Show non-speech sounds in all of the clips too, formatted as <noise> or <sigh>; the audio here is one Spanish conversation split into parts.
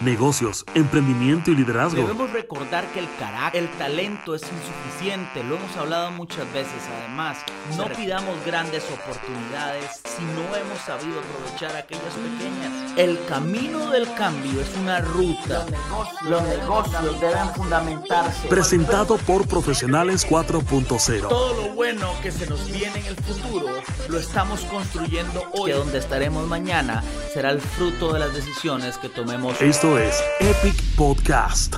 negocios, emprendimiento y liderazgo. Debemos recordar que el carácter, el talento es insuficiente, lo hemos hablado muchas veces. Además, no pidamos grandes oportunidades si no hemos sabido aprovechar aquellas pequeñas. El camino del cambio es una ruta. Los negocios deben fundamentarse. Presentado por Profesionales 4.0. Todo lo bueno que se nos viene en el futuro lo estamos construyendo hoy. Que donde estaremos mañana será el fruto de las decisiones que tomemos. Esto es Epic Podcast.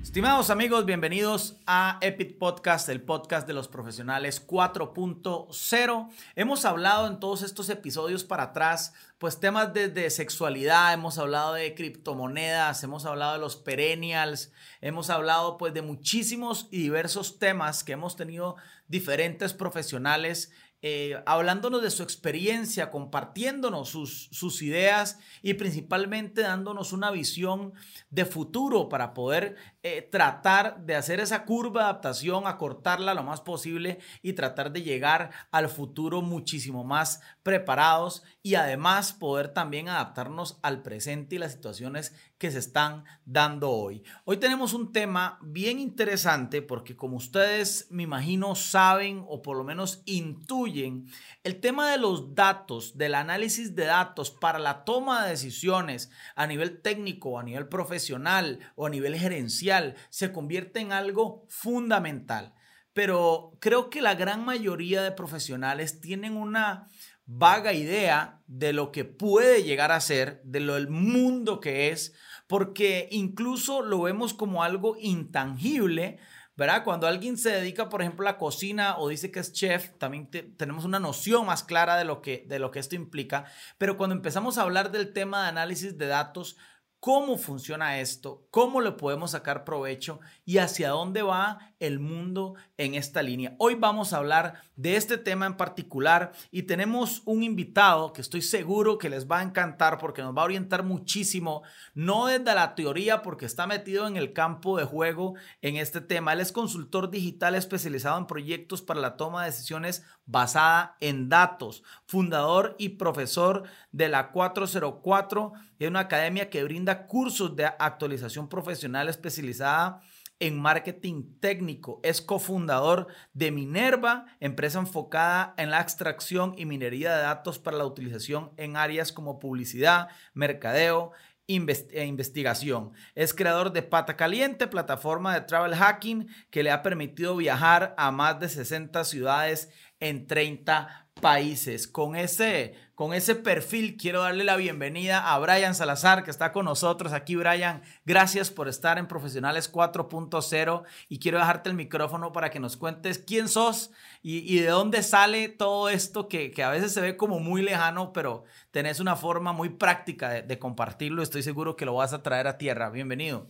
Estimados amigos, bienvenidos a Epic Podcast, el podcast de los profesionales 4.0. Hemos hablado en todos estos episodios para atrás, pues temas desde sexualidad, hemos hablado de criptomonedas, hemos hablado de los perennials, hemos hablado pues de muchísimos y diversos temas que hemos tenido diferentes profesionales eh, hablándonos de su experiencia, compartiéndonos sus, sus, ideas y principalmente dándonos una visión de futuro para poder eh, tratar de hacer esa curva de adaptación, acortarla lo más posible y tratar de llegar al futuro muchísimo más preparados y además poder también adaptarnos al presente y las situaciones que se están dando hoy. Hoy tenemos un tema bien interesante porque como ustedes me imagino saben o por lo menos intuyen, el tema de los datos, del análisis de datos para la toma de decisiones a nivel técnico, a nivel profesional o a nivel gerencial se convierte en algo fundamental. Pero creo que la gran mayoría de profesionales tienen una vaga idea de lo que puede llegar a ser, de lo del mundo que es, porque incluso lo vemos como algo intangible, ¿verdad? Cuando alguien se dedica, por ejemplo, a la cocina o dice que es chef, también tenemos una noción más clara de lo, que, de lo que esto implica, pero cuando empezamos a hablar del tema de análisis de datos, cómo funciona esto, cómo le podemos sacar provecho y hacia dónde va el mundo en esta línea. Hoy vamos a hablar de este tema en particular y tenemos un invitado que estoy seguro que les va a encantar porque nos va a orientar muchísimo, no desde la teoría porque está metido en el campo de juego en este tema. Él es consultor digital especializado en proyectos para la toma de decisiones basada en datos, fundador y profesor de la 404, es una academia que brinda cursos de actualización profesional especializada en marketing técnico. Es cofundador de Minerva, empresa enfocada en la extracción y minería de datos para la utilización en áreas como publicidad, mercadeo e investigación. Es creador de Pata Caliente, plataforma de travel hacking que le ha permitido viajar a más de 60 ciudades en 30 países. Con ese, con ese perfil quiero darle la bienvenida a Brian Salazar, que está con nosotros aquí. Brian, gracias por estar en Profesionales 4.0 y quiero dejarte el micrófono para que nos cuentes quién sos y, de dónde sale todo esto que, a veces se ve como muy lejano, pero tenés una forma muy práctica de, compartirlo. Estoy seguro que lo vas a traer a tierra. Bienvenido.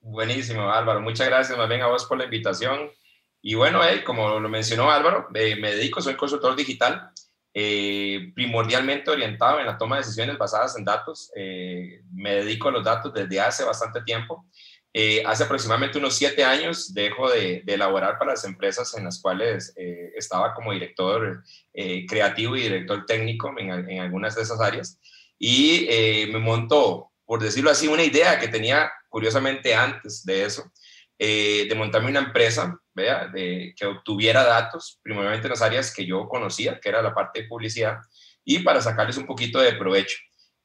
Buenísimo, Álvaro. Muchas gracias más bien a vos por la invitación y bueno, eh, como lo mencionó Álvaro, eh, me dedico, soy consultor digital, eh, primordialmente orientado en la toma de decisiones basadas en datos. me dedico a los datos desde hace bastante tiempo. hace aproximadamente unos siete años dejo de, de, elaborar para las empresas en las cuales estaba como director creativo y director técnico en, en, algunas de esas áreas. Y me montó, por decirlo así, una idea que tenía curiosamente antes de eso, de montarme una empresa ¿vea? De, que obtuviera datos, primordialmente en las áreas que yo conocía, que era la parte de publicidad, y para sacarles un poquito de provecho.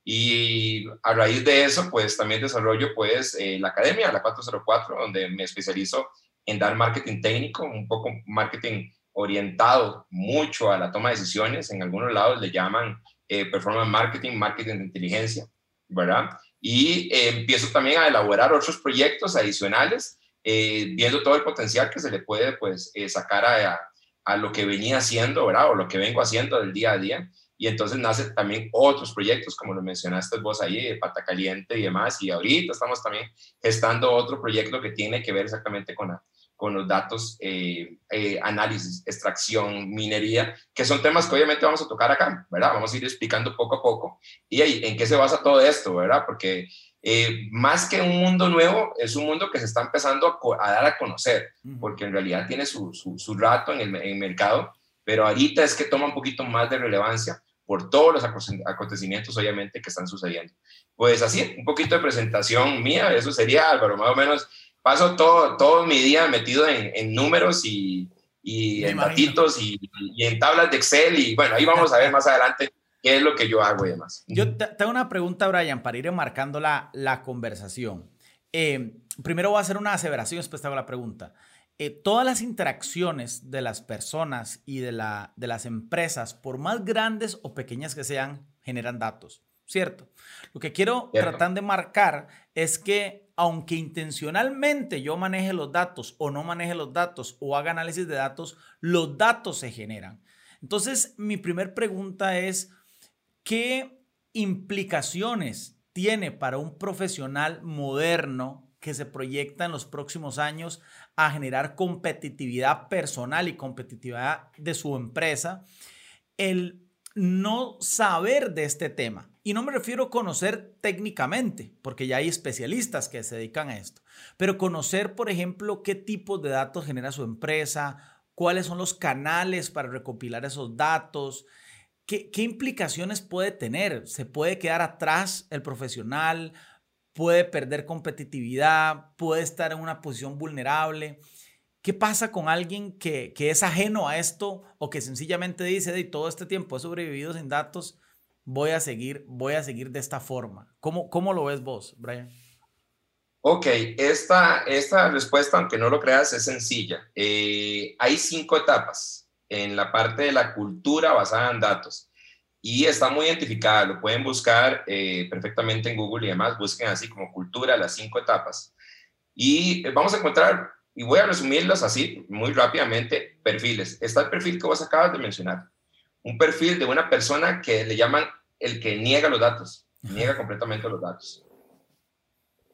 Y a raíz de eso, pues también desarrollo pues eh, la academia, la 404, donde me especializo en dar marketing técnico, un poco marketing orientado mucho a la toma de decisiones. En algunos lados le llaman eh, performance marketing, marketing de inteligencia, ¿verdad? Y eh, empiezo también a elaborar otros proyectos adicionales eh, viendo todo el potencial que se le puede pues, eh, sacar a, a, lo que venía haciendo, ¿verdad? O lo que vengo haciendo del día a día. Y entonces nace también otros proyectos, como lo mencionaste vos ahí, de Pata Caliente y demás. Y ahorita estamos también gestando otro proyecto que tiene que ver exactamente con, con los datos, eh, análisis, extracción, minería, que son temas que obviamente vamos a tocar acá, ¿verdad? Vamos a ir explicando poco a poco. Y ahí, en qué se basa todo esto, ¿verdad? Porque eh, más que un mundo nuevo, es un mundo que se está empezando a, dar a conocer, porque en realidad tiene su, su, rato en el, mercado, pero ahorita es que toma un poquito más de relevancia por todos los acontecimientos, obviamente, que están sucediendo. Pues así, un poquito de presentación mía, eso sería, Álvaro, más o menos. Paso todo, todo mi día metido en, números y, y en datitos y, y, en tablas de Excel y bueno, ahí vamos a ver más adelante qué es lo que yo hago y demás. Yo tengo una pregunta, Brian, para ir enmarcando la, la conversación. Eh, primero voy a hacer una aseveración, después te hago la pregunta. Eh, todas las interacciones de las personas y de, la, de las empresas, por más grandes o pequeñas que sean, generan datos, ¿cierto? Lo que quiero tratar de marcar es que aunque intencionalmente yo maneje los datos o no maneje los datos o haga análisis de datos, los datos se generan. Entonces, mi primer pregunta es, ¿qué implicaciones tiene para un profesional moderno que se proyecta en los próximos años a generar competitividad personal y competitividad de su empresa, el no saber de este tema. Y no me refiero a conocer técnicamente, porque ya hay especialistas que se dedican a esto, pero conocer, por ejemplo, qué tipos de datos genera su empresa, cuáles son los canales para recopilar esos datos, qué, implicaciones puede tener. ¿Se puede quedar atrás el profesional? puede perder competitividad, puede estar en una posición vulnerable. ¿Qué pasa con alguien que, es ajeno a esto o que sencillamente dice, de todo este tiempo he sobrevivido sin datos, voy a seguir, voy a seguir de esta forma? ¿Cómo, cómo lo ves vos, Brian? Ok, esta, esta respuesta, aunque no lo creas, es sencilla. Eh, hay cinco etapas en la parte de la cultura basada en datos y está muy identificada, lo pueden buscar eh, perfectamente en Google y demás, busquen así como cultura, las cinco etapas. Y eh, vamos a encontrar, y voy a resumirlas así muy rápidamente, perfiles. Está el perfil que vos acabas de mencionar, un perfil de una persona que le llaman el que niega los datos, niega completamente los datos.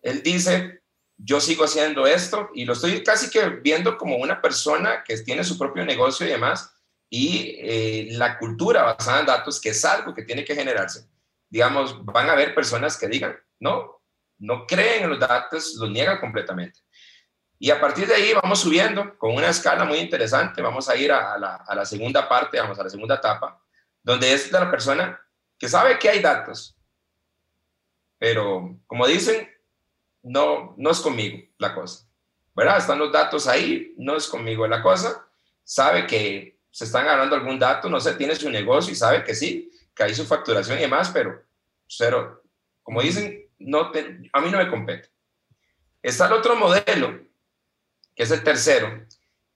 Él dice, yo sigo haciendo esto y lo estoy casi que viendo como una persona que tiene su propio negocio y demás, y eh, la cultura basada en datos, que es algo que tiene que generarse. Digamos, van a haber personas que digan, no, no creen en los datos, los niegan completamente. Y a partir de ahí vamos subiendo con una escala muy interesante. Vamos a ir a, la, a la, segunda parte, vamos a la segunda etapa, donde es la persona que sabe que hay datos, pero como dicen, no, no es conmigo la cosa. ¿Verdad? Están los datos ahí, no es conmigo la cosa. Sabe que se están ganando algún dato, no sé, tiene su negocio y sabe que sí, que hay su facturación y demás, pero cero. Como dicen, no a mí no me compete. Está el otro modelo, que es el tercero,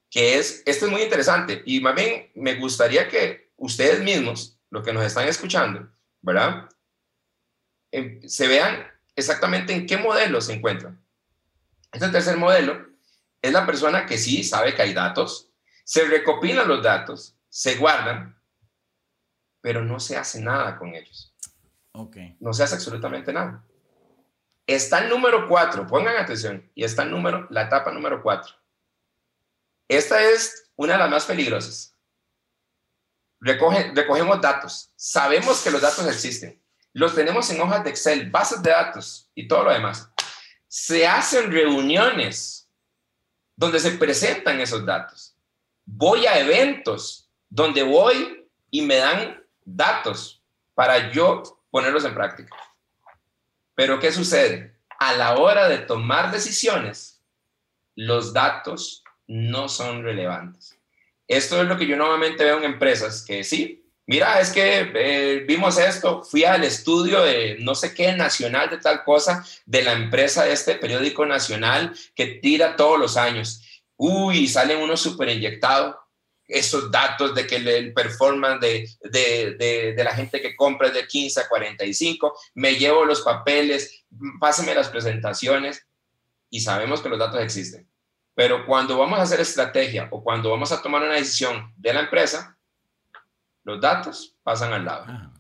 que es, este es muy interesante y más me gustaría que ustedes mismos, los que nos están escuchando, ¿verdad? Em, se vean exactamente en qué modelo se encuentran. Este tercer modelo es la persona que sí sabe que hay datos, se recopilan los datos, se guardan, pero no se hace nada con ellos. Okay. No se hace absolutamente nada. Está el número cuatro, pongan atención, y está el número, la etapa número cuatro. Esta es una de las más peligrosas. Recoge, recogemos datos, sabemos que los datos existen, los tenemos en hojas de Excel, bases de datos y todo lo demás. Se hacen reuniones donde se presentan esos datos voy a eventos donde voy y me dan datos para yo ponerlos en práctica. Pero ¿qué sucede? A la hora de tomar decisiones, los datos no son relevantes. Esto es lo que yo normalmente veo en empresas, que sí, mira, es que eh, vimos esto, fui al estudio de no sé qué nacional de tal cosa, de la empresa de este periódico nacional que tira todos los años uy, salen unos súper inyectados, esos datos de que el performance de, de, la gente que compra es de 15 a 45, me llevo los papeles, pásame las presentaciones y sabemos que los datos existen. Pero cuando vamos a hacer estrategia o cuando vamos a tomar una decisión de la empresa, los datos pasan al lado. Ah.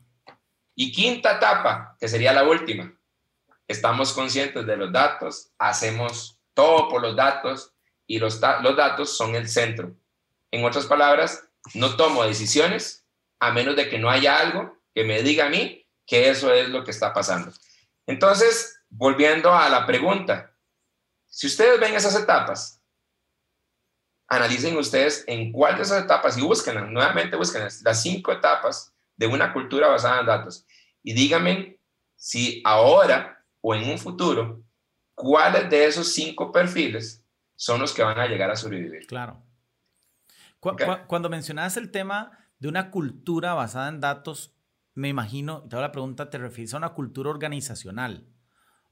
Y quinta etapa, que sería la última, estamos conscientes de los datos, hacemos todo por los datos, y los, los datos son el centro. En otras palabras, no tomo decisiones a menos de que no haya algo que me diga a mí que eso es lo que está pasando. Entonces, volviendo a la pregunta, si ustedes ven esas etapas, analicen ustedes en cuál de esas etapas y búsquenlas, nuevamente búsquenlas, las cinco etapas, de una cultura basada en datos. Y díganme si ahora o en un futuro, cuáles de esos cinco perfiles son los que van a llegar a sobrevivir. Claro. Cuando mencionabas el tema de una cultura basada en datos, me imagino, y te hago la pregunta, te refieres a una cultura organizacional.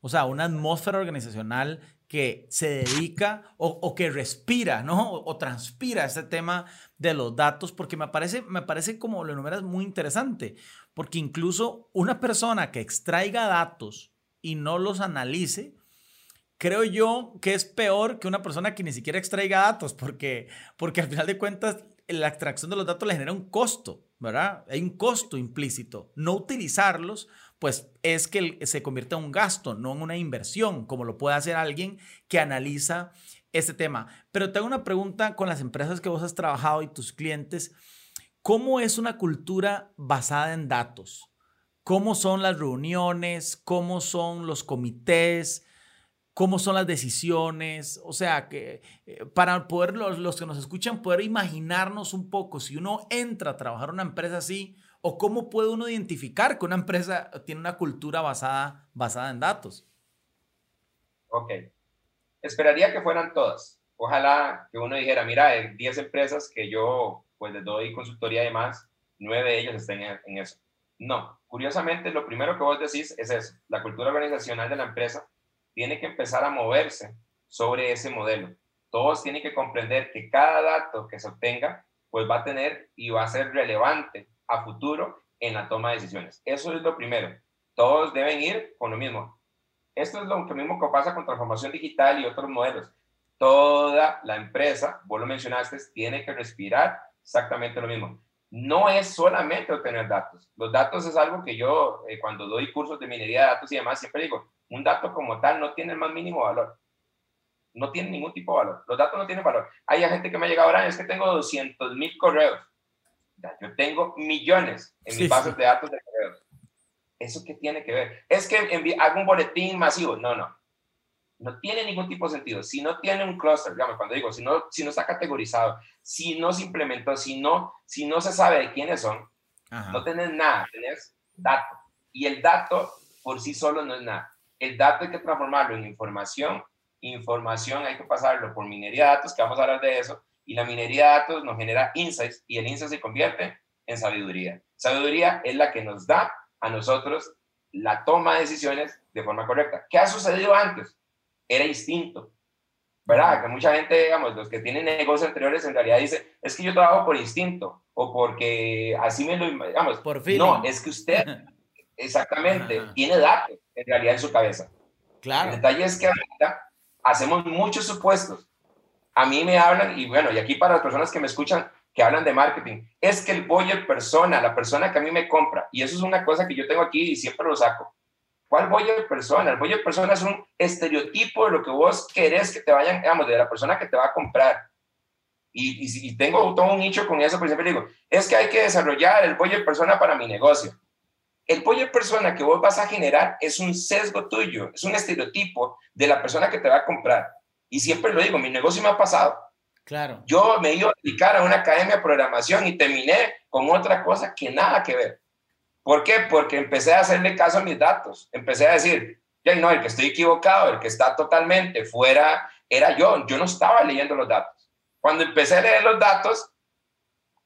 O sea, una atmósfera organizacional que se dedica o, que respira, ¿no? O, transpira ese tema de los datos, porque me parece, me parece como lo enumeras muy interesante, porque incluso una persona que extraiga datos y no los analice, creo yo que es peor que una persona que ni siquiera extraiga datos, porque, porque al final de cuentas la extracción de los datos le genera un costo, ¿verdad? Hay un costo implícito. No utilizarlos pues es que se convierte en un gasto, no en una inversión, como lo puede hacer alguien que analiza este tema. Pero tengo una pregunta con las empresas que vos has trabajado y tus clientes. ¿Cómo es una cultura basada en datos? ¿Cómo son las reuniones? ¿Cómo son los comités? ¿Cómo son las decisiones? O sea, que eh, para poder los, los que nos escuchan poder imaginarnos un poco, si uno entra a trabajar en una empresa así, ¿O cómo puede uno identificar que una empresa tiene una cultura basada, basada en datos? Ok. Esperaría que fueran todas. Ojalá que uno dijera, mira, en 10 empresas que yo pues les doy consultoría y demás, 9 de ellos estén en, eso. No, curiosamente lo primero que vos decís es eso. La cultura organizacional de la empresa tiene que empezar a moverse sobre ese modelo. Todos tienen que comprender que cada dato que se obtenga pues va a tener y va a ser relevante a futuro en la toma de decisiones. Eso es lo primero. Todos deben ir con lo mismo. Esto es lo mismo que pasa con transformación digital y otros modelos. Toda la empresa, vos lo mencionaste, tiene que respirar exactamente lo mismo. No es solamente obtener datos. Los datos es algo que yo, eh, cuando doy cursos de minería de datos y demás, siempre digo, un dato como tal no tiene el más mínimo valor. No tiene ningún tipo de valor. Los datos no tienen valor. Hay gente que me ha llegado ahora, es que tengo 200 mil correos yo tengo millones en mis bases de datos de correos. ¿Eso qué tiene que ver? Es que hago un boletín masivo. No, no. No tiene ningún tipo de sentido. Si no tiene un cluster, digamos, cuando digo, si no, si no está categorizado, si no se implementó, si no, si no se sabe de quiénes son, no tenés nada, tenés dato. Y el dato por sí solo no es nada. El dato hay que transformarlo en información. Información hay que pasarlo por minería de datos, que vamos a hablar de eso, y la minería de datos nos genera insights y el insight se convierte en sabiduría. Sabiduría es la que nos da a nosotros la toma de decisiones de forma correcta. ¿Qué ha sucedido antes? Era instinto. ¿Verdad? Que mucha gente, digamos, los que tienen negocios anteriores en realidad dicen, es que yo trabajo por instinto o porque así me lo, digamos, por fin. No, es que usted <laughs> exactamente tiene datos en realidad en su cabeza. Claro. El detalle es que ahorita hacemos muchos supuestos a mí me hablan, y bueno, y aquí para las personas que me escuchan, que hablan de marketing, es que el buyer persona, la persona que a mí me compra, y eso es una cosa que yo tengo aquí y siempre lo saco. ¿Cuál buyer persona? El buyer persona es un estereotipo de lo que vos querés que te vayan, digamos, de la persona que te va a comprar. Y, y, tengo todo un nicho con eso, por ejemplo, digo, es que hay que desarrollar el buyer persona para mi negocio. El buyer persona que vos vas a generar es un sesgo tuyo, es un estereotipo de la persona que te va a comprar. Y siempre lo digo, mi negocio me ha pasado. Claro. Yo me iba a dedicar a una academia de programación y terminé con otra cosa que nada que ver. ¿Por qué? Porque empecé a hacerle caso a mis datos. Empecé a decir, ya no, el que estoy equivocado, el que está totalmente fuera, era yo. Yo no estaba leyendo los datos. Cuando empecé a leer los datos,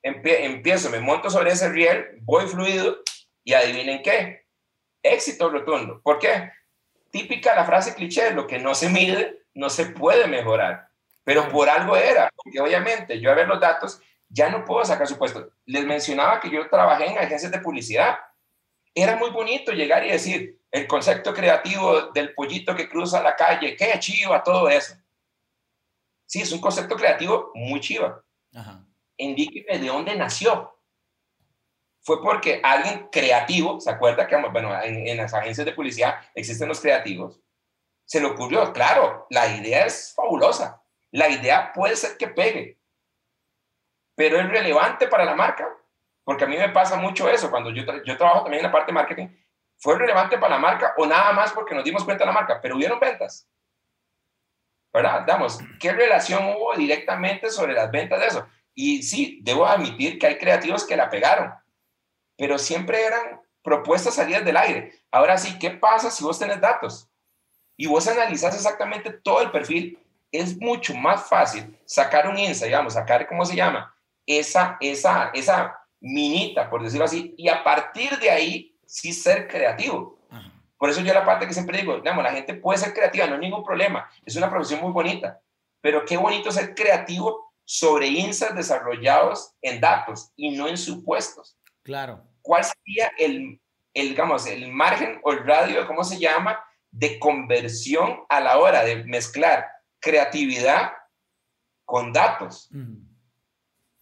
empiezo, me monto sobre ese riel, voy fluido y adivinen qué. Éxito rotundo. ¿Por qué? Típica la frase cliché, lo que no se mide no se puede mejorar. Pero por algo era, porque obviamente yo a ver los datos ya no puedo sacar su puesto. Les mencionaba que yo trabajé en agencias de publicidad. Era muy bonito llegar y decir el concepto creativo del pollito que cruza la calle, qué chiva, todo eso. Sí, es un concepto creativo muy chiva. Indíqueme de dónde nació. Fue porque alguien creativo, ¿se acuerda que bueno, en las agencias de publicidad existen los creativos? Se le ocurrió, claro, la idea es fabulosa, la idea puede ser que pegue, pero es relevante para la marca, porque a mí me pasa mucho eso, cuando yo, trabajo también en la parte de marketing, ¿fue relevante para la marca o nada más porque nos dimos cuenta de la marca? Pero hubieron ventas. ¿Verdad? Damos, ¿qué relación hubo directamente sobre las ventas de eso? Y sí, debo admitir que hay creativos que la pegaron, pero siempre eran propuestas salidas del aire. Ahora sí, ¿qué pasa si vos tenés datos? Y vos analizás exactamente todo el perfil, es mucho más fácil sacar un insight, digamos, sacar, ¿cómo se llama? Esa, esa, esa minita, por decirlo así, y a partir de ahí sí ser creativo. Por eso yo la parte que siempre digo, digamos, la gente puede ser creativa, no hay ningún problema, es una profesión muy bonita, pero qué bonito ser creativo sobre insights desarrollados en datos y no en supuestos. Claro. ¿Cuál sería el, el, digamos, el margen o el radio, ¿cómo se llama?, de conversión a la hora de mezclar creatividad con datos.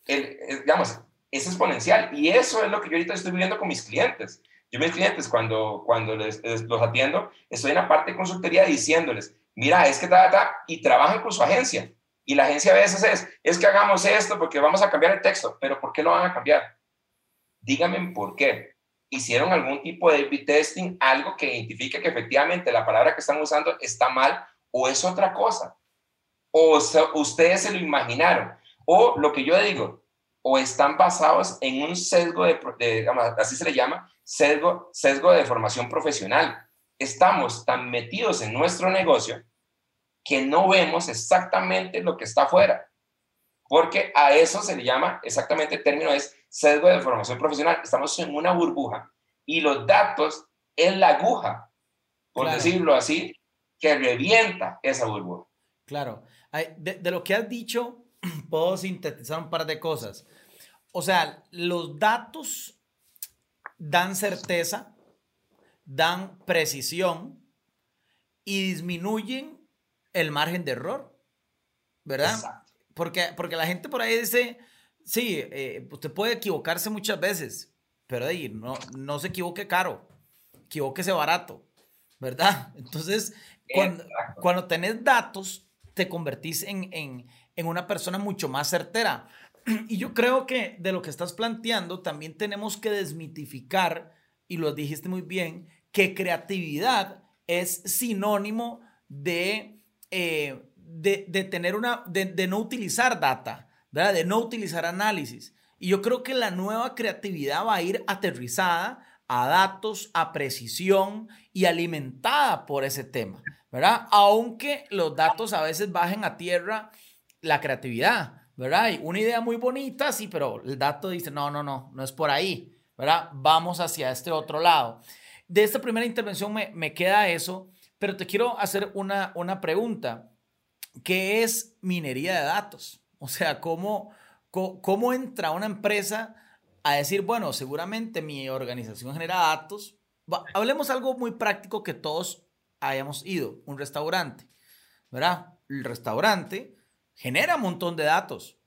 el, digamos, es exponencial y eso es lo que yo ahorita estoy viviendo con mis clientes. Yo mis clientes cuando, cuando les, los atiendo, estoy en la parte de consultoría diciéndoles, mira, es que ta, ta, y trabajan con su agencia. Y la agencia a veces es, es que hagamos esto porque vamos a cambiar el texto, pero ¿por qué lo van a cambiar? Díganme por qué. ¿Hicieron algún tipo de A-B testing, algo que identifique que efectivamente la palabra que están usando está mal o es otra cosa? O ustedes se lo imaginaron. O lo que yo digo, o están basados en un sesgo de, así se le llama, sesgo, sesgo de formación profesional. Estamos tan metidos en nuestro negocio que no vemos exactamente lo que está afuera. Porque a eso se le llama, exactamente el término es sesgo de formación profesional. Estamos en una burbuja y los datos es la aguja, por decirlo así, que revienta esa burbuja. Claro. De, de, lo que has dicho, <clears throat> puedo sintetizar un par de cosas. O sea, los datos dan certeza, dan precisión y disminuyen el margen de error, ¿verdad? Porque, porque la gente por ahí dice, sí, eh, usted puede equivocarse muchas veces, pero ahí no, no se equivoque caro, equivóquese barato, ¿verdad? Entonces, cuando, cuando tenés datos, te convertís en, en, en una persona mucho más certera. <clears throat> Y yo creo que de lo que estás planteando también tenemos que desmitificar, y lo dijiste muy bien, que creatividad es sinónimo de, eh, de, tener una, de, no utilizar data, de no utilizar análisis. Y yo creo que la nueva creatividad va a ir aterrizada a datos, a precisión y alimentada por ese tema, ¿verdad? Aunque los datos a veces bajen a tierra la creatividad, ¿verdad? una idea muy bonita, sí, pero el dato dice, no, no, no, no es por ahí, ¿verdad? Vamos hacia este otro lado. De esta primera intervención me, me queda eso, pero te quiero hacer una, una pregunta. ¿Qué es minería de datos? O sea, ¿cómo, cómo, entra una empresa a decir, bueno, seguramente mi organización genera datos? hablemos algo muy práctico que todos hayamos ido, un restaurante, ¿verdad? El restaurante genera un montón de datos.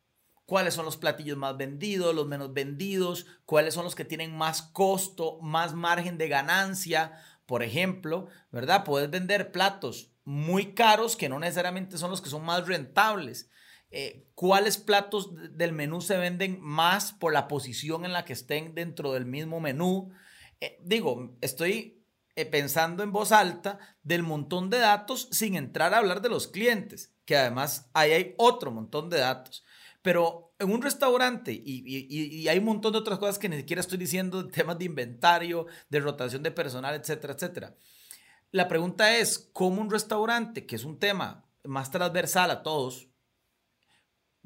¿Cuáles son los platillos más vendidos, los menos vendidos? ¿Cuáles son los que tienen más costo, más margen de ganancia? Por ejemplo, ¿verdad? Puedes vender platos muy caros que no necesariamente son los que son más rentables. Eh, ¿Cuáles platos del menú se venden más por la posición en la que estén dentro del mismo menú? Eh, digo, estoy eh, pensando en voz alta del montón de datos sin entrar a hablar de los clientes que además ahí hay otro montón de datos. Pero en un restaurante, y, hay un montón de otras cosas que ni siquiera estoy diciendo, <laughs> temas de inventario, de rotación de personal, etcétera, etcétera. La pregunta es, ¿cómo un restaurante, que es un tema más transversal a todos,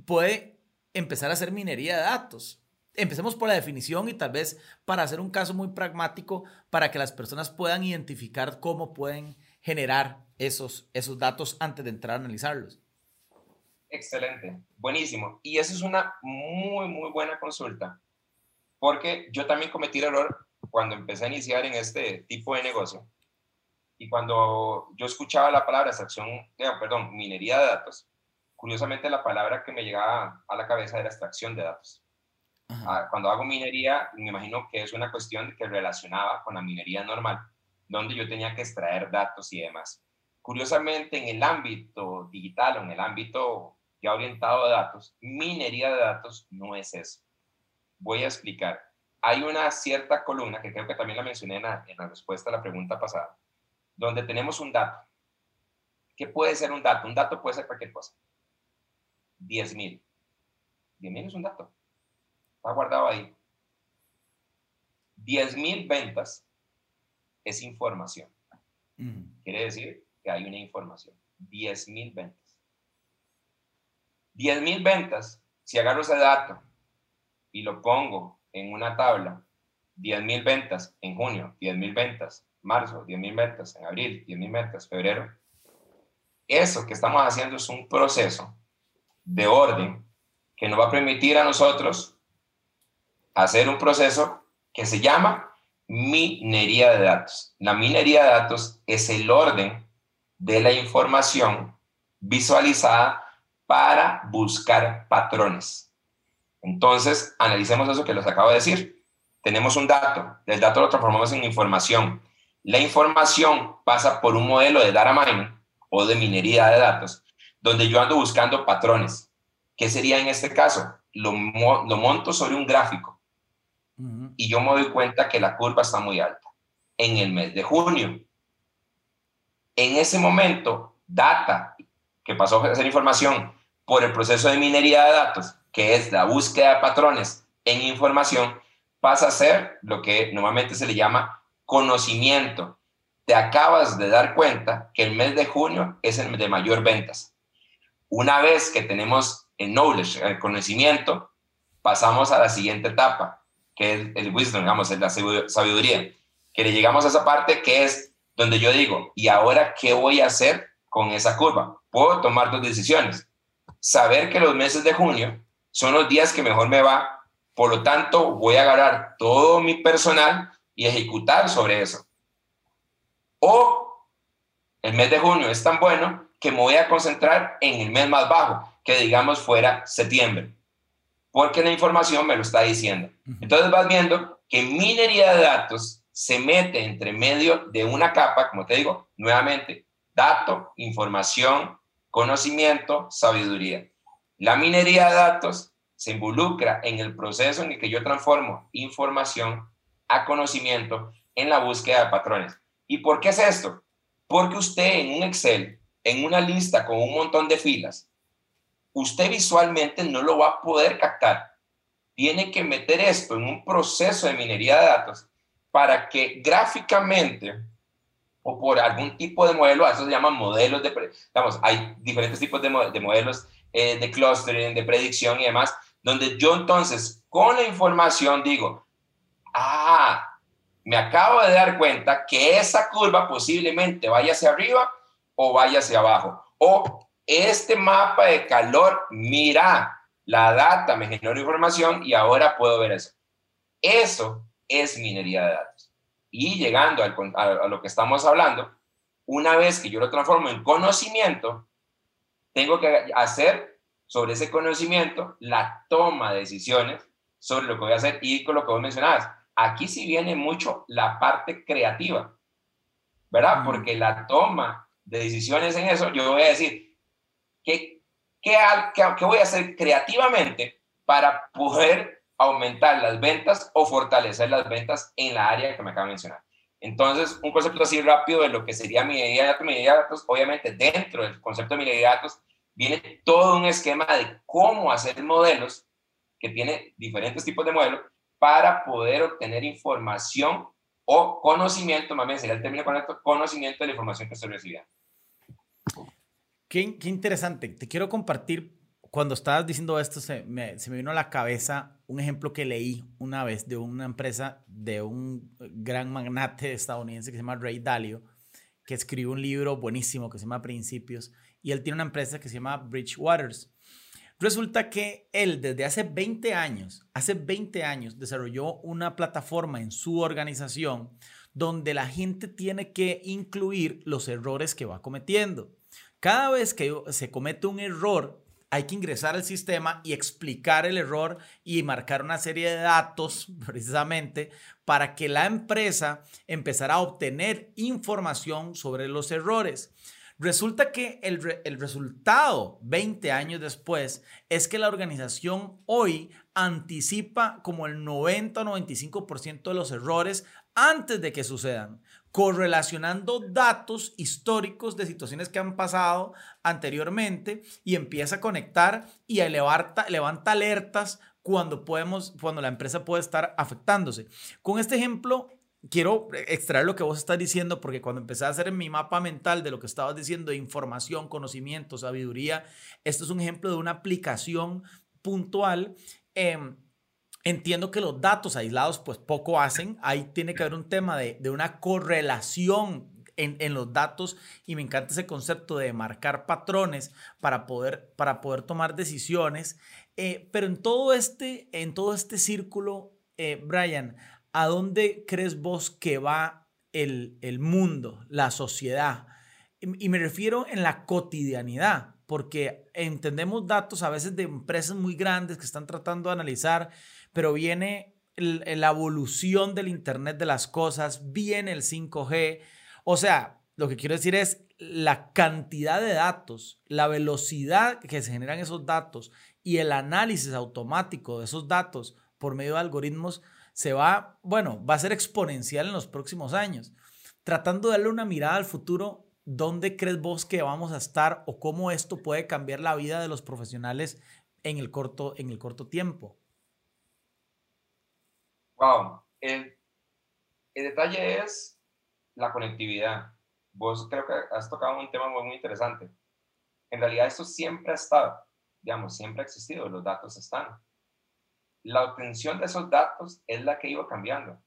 puede empezar a hacer minería de datos? Empecemos por la definición y tal vez para hacer un caso muy pragmático para que las personas puedan identificar cómo pueden generar esos, esos datos antes de entrar a analizarlos. Excelente, buenísimo. Y eso es una muy, muy buena consulta, porque yo también cometí el error cuando empecé a iniciar en este tipo de negocio. Y cuando yo escuchaba la palabra extracción, eh, perdón, minería de datos, curiosamente la palabra que me llegaba a la cabeza era extracción de datos. Ah, cuando hago minería, me imagino que es una cuestión que relacionaba con la minería normal, donde yo tenía que extraer datos y demás. Curiosamente, en el ámbito digital o en el ámbito ya orientado a datos, minería de datos no es eso. Voy a explicar. Hay una cierta columna, que creo que también la mencioné en la, respuesta a la pregunta pasada, donde tenemos un dato. ¿Qué puede ser un dato? Un dato puede ser cualquier cosa. 10 mil. 10 mil es un dato. Está guardado ahí. 10.000 ventas es información. Ujú. Quiere decir que hay una información. 10.000 ventas. 10.000 ventas, si agarro ese dato y lo pongo en una tabla, 10.000 ventas en junio, 10.000 ventas marzo, 10.000 ventas en abril, 10.000 ventas febrero. Eso que estamos haciendo es un proceso de orden que nos va a permitir a nosotros hacer un proceso que se llama minería de datos. La minería de datos es el orden de la información visualizada para buscar patrones. Entonces, analicemos eso que les acabo de decir. Tenemos un dato, el dato lo transformamos en información. La información pasa por un modelo de data mining o de minería de datos, donde yo ando buscando patrones. ¿Qué sería en este caso? Lo, lo monto sobre un gráfico y yo me doy cuenta que la curva está muy alta en el mes de junio. En ese momento, data que pasó a ser información por el proceso de minería de datos, que es la búsqueda de patrones en información, pasa a ser lo que normalmente se le llama conocimiento. Te acabas de dar cuenta que el mes de junio es el de mayor ventas. Una vez que tenemos el knowledge, el conocimiento, pasamos a la siguiente etapa, que es el wisdom, digamos, es la sabidu- sabiduría, que le llegamos a esa parte que es donde yo digo, ¿y ahora qué voy a hacer con esa curva? Puedo tomar dos decisiones. Saber que los meses de junio son los días que mejor me va, por lo tanto voy a agarrar todo mi personal y ejecutar sobre eso. O el mes de junio es tan bueno que me voy a concentrar en el mes más bajo, que digamos fuera septiembre, porque la información me lo está diciendo. Entonces vas viendo que minería de datos se mete entre medio de una capa, como te digo, nuevamente, dato, información, conocimiento, sabiduría. La minería de datos se involucra en el proceso en el que yo transformo información a conocimiento en la búsqueda de patrones. ¿Y por qué es esto? Porque usted en un Excel, en una lista con un montón de filas, usted visualmente no lo va a poder captar. Tiene que meter esto en un proceso de minería de datos para que gráficamente o por algún tipo de modelo, a eso se llaman modelos de, digamos, hay diferentes tipos de modelos eh, de clustering, de predicción y demás, donde yo entonces con la información digo, ah, me acabo de dar cuenta que esa curva posiblemente vaya hacia arriba o vaya hacia abajo. O este mapa de calor, mira, la data me generó información y ahora puedo ver eso. Eso es minería de datos. Y llegando al a, a lo que estamos hablando, una vez que yo lo transformo en conocimiento, tengo que hacer sobre ese conocimiento la toma de decisiones sobre lo que voy a hacer y con lo que vos mencionabas. Aquí sí viene mucho la parte creativa, ¿verdad? Porque la toma de decisiones en eso, yo voy a decir, ¿qué, qué, qué- voy a hacer creativamente para poder aumentar las ventas o fortalecer las ventas en la área que me acaba de mencionar? Entonces, un concepto así rápido de lo que sería minería de datos, minería de datos, obviamente dentro del concepto de minería de datos viene todo un esquema de cómo hacer modelos, que tiene diferentes tipos de modelos, para poder obtener información o conocimiento, más bien sería el término correcto, conocimiento de la información que estoy recibiendo. Qué, qué interesante. Te quiero compartir, cuando estabas diciendo esto, se me, se me vino a la cabeza un ejemplo que leí una vez de una empresa de un gran magnate estadounidense que se llama Ray Dalio, que escribió un libro buenísimo que se llama Principios, y él tiene una empresa que se llama Bridgewaters. Resulta que él desde hace 20 años, hace 20 años, desarrolló una plataforma en su organización donde la gente tiene que incluir los errores que va cometiendo. Cada vez que se comete un error, hay que ingresar al sistema y explicar el error y marcar una serie de datos <laughs> precisamente para que la empresa empezara a obtener información sobre los errores. Resulta que el, el resultado 20 años después es que la organización hoy anticipa como el 90 o 95% de los errores antes de que sucedan, correlacionando datos históricos de situaciones que han pasado anteriormente y empieza a conectar y a elevar ta- levanta alertas cuando, podemos, cuando la empresa puede estar afectándose. Con este ejemplo, quiero extraer lo que vos estás diciendo, porque cuando empecé a hacer mi mapa mental de lo que estabas diciendo, información, conocimiento, sabiduría, esto es un ejemplo de una aplicación puntual. Em, entiendo que los datos aislados pues poco hacen, ahí tiene que haber un tema de, una correlación en, en, los datos y me encanta ese concepto de marcar patrones para poder, para poder tomar decisiones. Eh, pero en todo este, en todo este círculo, eh, Brian, ¿a dónde crees vos que va el, el mundo, la sociedad? Y, me refiero en la cotidianidad, porque entendemos datos a veces de empresas muy grandes que están tratando de analizar, pero viene la evolución del Internet de las cosas, viene el 5G, o sea, lo que quiero decir es la cantidad de datos, la velocidad que se generan esos datos y el análisis automático de esos datos por medio de algoritmos se va, bueno, va a ser exponencial en los próximos años. Tratando de darle una mirada al futuro, ¿dónde crees vos que vamos a estar o cómo esto puede cambiar la vida de los profesionales en el corto, en el corto tiempo? Wow, el, el detalle es la conectividad. Vos creo que has tocado un tema muy, muy interesante. En realidad esto siempre ha estado, digamos, siempre ha existido, los datos están. La obtención de esos datos es la que iba cambiando.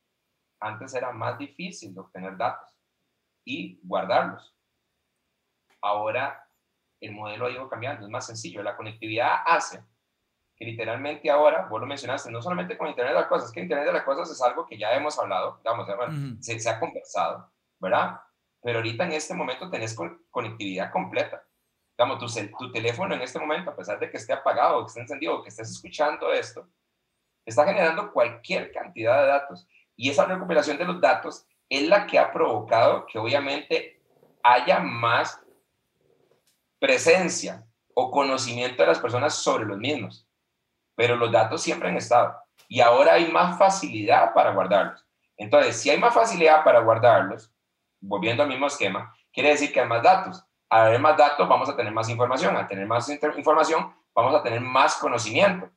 Antes era más difícil obtener datos y guardarlos. Ahora el modelo ha ido cambiando, es más sencillo. La conectividad hace que literalmente ahora, vos lo mencionaste, no solamente con Internet de las Cosas, que Internet de las Cosas es algo que ya hemos hablado, digamos, se, se, ha conversado, ¿verdad? Pero ahorita en este momento tenés conectividad completa. Digamos, tu, tu teléfono en este momento, a pesar de que esté apagado, que esté encendido, que estés escuchando esto, está generando cualquier cantidad de datos. Y esa recuperación de los datos es la que ha provocado que obviamente haya más presencia o conocimiento de las personas sobre los mismos. Pero los datos siempre han estado. Y ahora hay más facilidad para guardarlos. Entonces, si hay más facilidad para guardarlos, volviendo al mismo esquema, quiere decir que hay más datos. Al haber más datos, vamos a tener más información. Al tener más información, vamos a tener más conocimiento.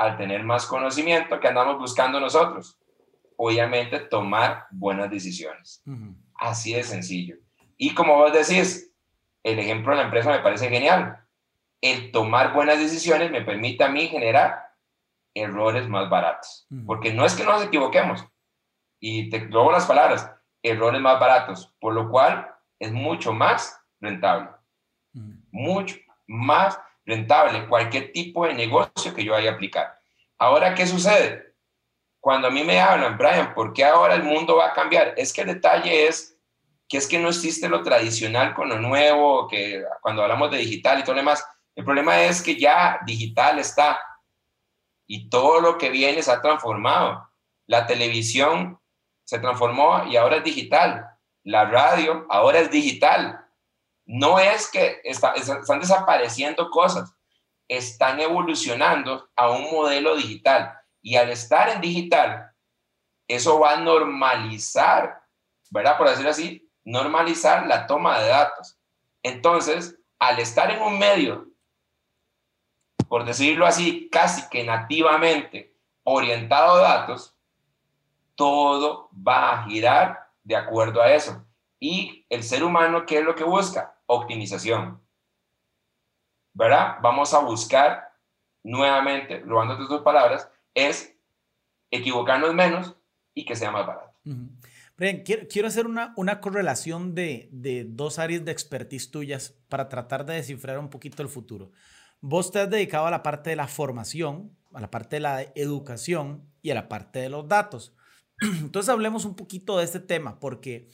Al tener más conocimiento, ¿qué andamos buscando nosotros? Obviamente, tomar buenas decisiones. Así de sencillo. Y como vos decís, el ejemplo de la empresa me parece genial. El tomar buenas decisiones me permite a mí generar errores más baratos. Porque no es que nos equivoquemos. Y te robo las palabras errores más baratos, por lo cual es mucho más rentable. Mucho más rentable cualquier tipo de negocio que yo vaya a aplicar. Ahora, ¿qué sucede? Cuando a mí me hablan, Brian, ¿por qué ahora el mundo va a cambiar? Es que el detalle es que es que no existe lo tradicional con lo nuevo, que cuando hablamos de digital y todo lo demás, el problema es que ya digital está y todo lo que viene se ha transformado. La televisión se transformó y ahora es digital. La radio ahora es digital. No es que están desapareciendo cosas, están evolucionando a un modelo digital. Y al estar en digital, eso va a normalizar, ¿verdad? Por decirlo así, normalizar la toma de datos. Entonces, al estar en un medio, por decirlo así, casi que nativamente orientado a datos, todo va a girar de acuerdo a eso. Y el ser humano, ¿qué es lo que busca? Optimización. ¿Verdad? Vamos a buscar nuevamente, robando tus palabras, es equivocarnos menos y que sea más barato. quiero, hacer una, una correlación de, de, dos áreas de expertise tuyas para tratar de descifrar un poquito el futuro. Vos te has dedicado a la parte de la formación, a la parte de la educación y a la parte de los datos. <clears throat> Entonces hablemos un poquito de este tema porque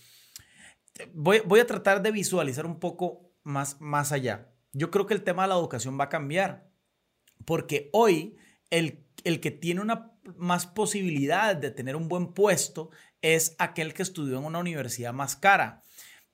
voy, voy a tratar de visualizar un poco más, más allá. Yo creo que el tema de la educación va a cambiar porque hoy el, el que tiene una más posibilidades de tener un buen puesto es aquel que estudió en una universidad más cara,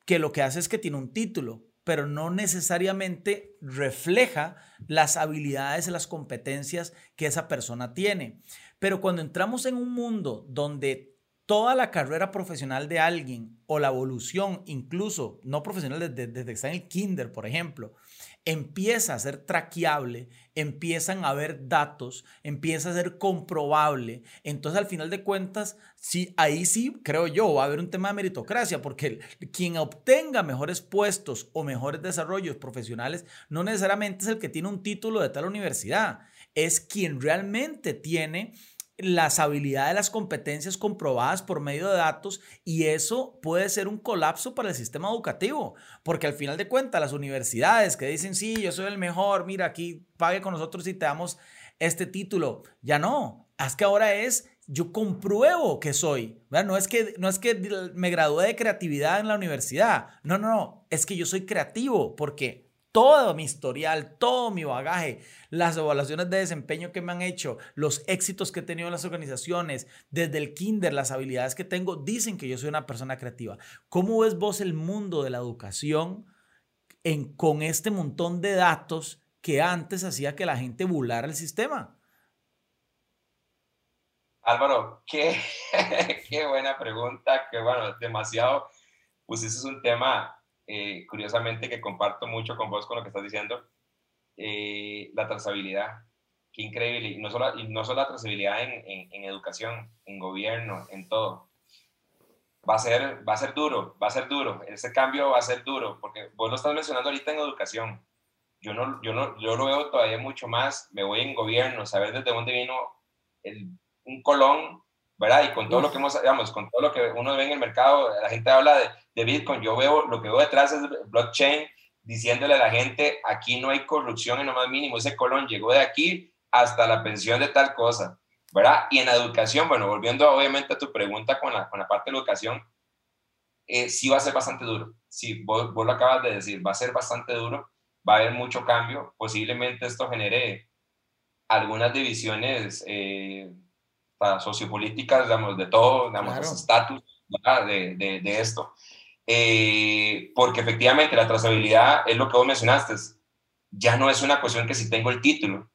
que lo que hace es que tiene un título, pero no necesariamente refleja las habilidades y las competencias que esa persona tiene. Pero cuando entramos en un mundo donde toda la carrera profesional de alguien o la evolución, incluso no profesional desde, que está en el kinder, por ejemplo, empieza a ser traqueable, empiezan a haber datos, empieza a ser comprobable. Entonces, al final de cuentas, sí, ahí sí, creo yo, va a haber un tema de meritocracia, porque quien obtenga mejores puestos o mejores desarrollos profesionales no necesariamente es el que tiene un título de tal universidad, es quien realmente tiene las habilidades, las competencias comprobadas por medio de datos y eso puede ser un colapso para el sistema educativo, porque al final de cuentas las universidades que dicen, sí, yo soy el mejor, mira, aquí pague con nosotros y te damos este título, ya no, es que ahora es yo compruebo que soy, No es que, no es que me gradué de creatividad en la universidad, no, no, no, es que yo soy creativo porque todo mi historial, todo mi bagaje, las evaluaciones de desempeño que me han hecho, los éxitos que he tenido en las organizaciones, desde el kinder, las habilidades que tengo, dicen que yo soy una persona creativa. ¿Cómo ves vos el mundo de la educación en, con este montón de datos que antes hacía que la gente burlara el sistema? Álvaro, qué, <laughs> buena pregunta, que bueno, demasiado, pues ese es un tema eh, curiosamente, que comparto mucho con vos con lo que estás diciendo, eh, la trazabilidad. Qué increíble. Y no solo, no solo la trazabilidad en, en, educación, en gobierno, en todo. Va a, ser, va a ser duro, va a ser duro. Ese cambio va a ser duro, porque vos lo estás mencionando ahorita en educación. Yo, no, yo, no, yo lo veo todavía mucho más. Me voy en gobierno, saber desde dónde vino el, un colón ¿verdad? Y con todo lo que hemos, digamos, con todo lo que uno ve en el mercado, la gente habla de, de Bitcoin, yo veo, lo que veo detrás es blockchain, diciéndole a la gente, aquí no hay corrupción en lo más mínimo, ese colón llegó de aquí hasta la pensión de tal cosa, ¿verdad? Y en la educación, bueno, volviendo obviamente a tu pregunta con la, con la parte de educación, eh, sí va a ser bastante duro, sí, vos, vos, lo acabas de decir, va a ser bastante duro, va a haber mucho cambio, posiblemente esto genere algunas divisiones eh, sociopolíticas, digamos, de todo, digamos, estatus de, de, de, esto. Eh, porque efectivamente la trazabilidad es lo que vos mencionaste, ya no es una cuestión que si tengo el título,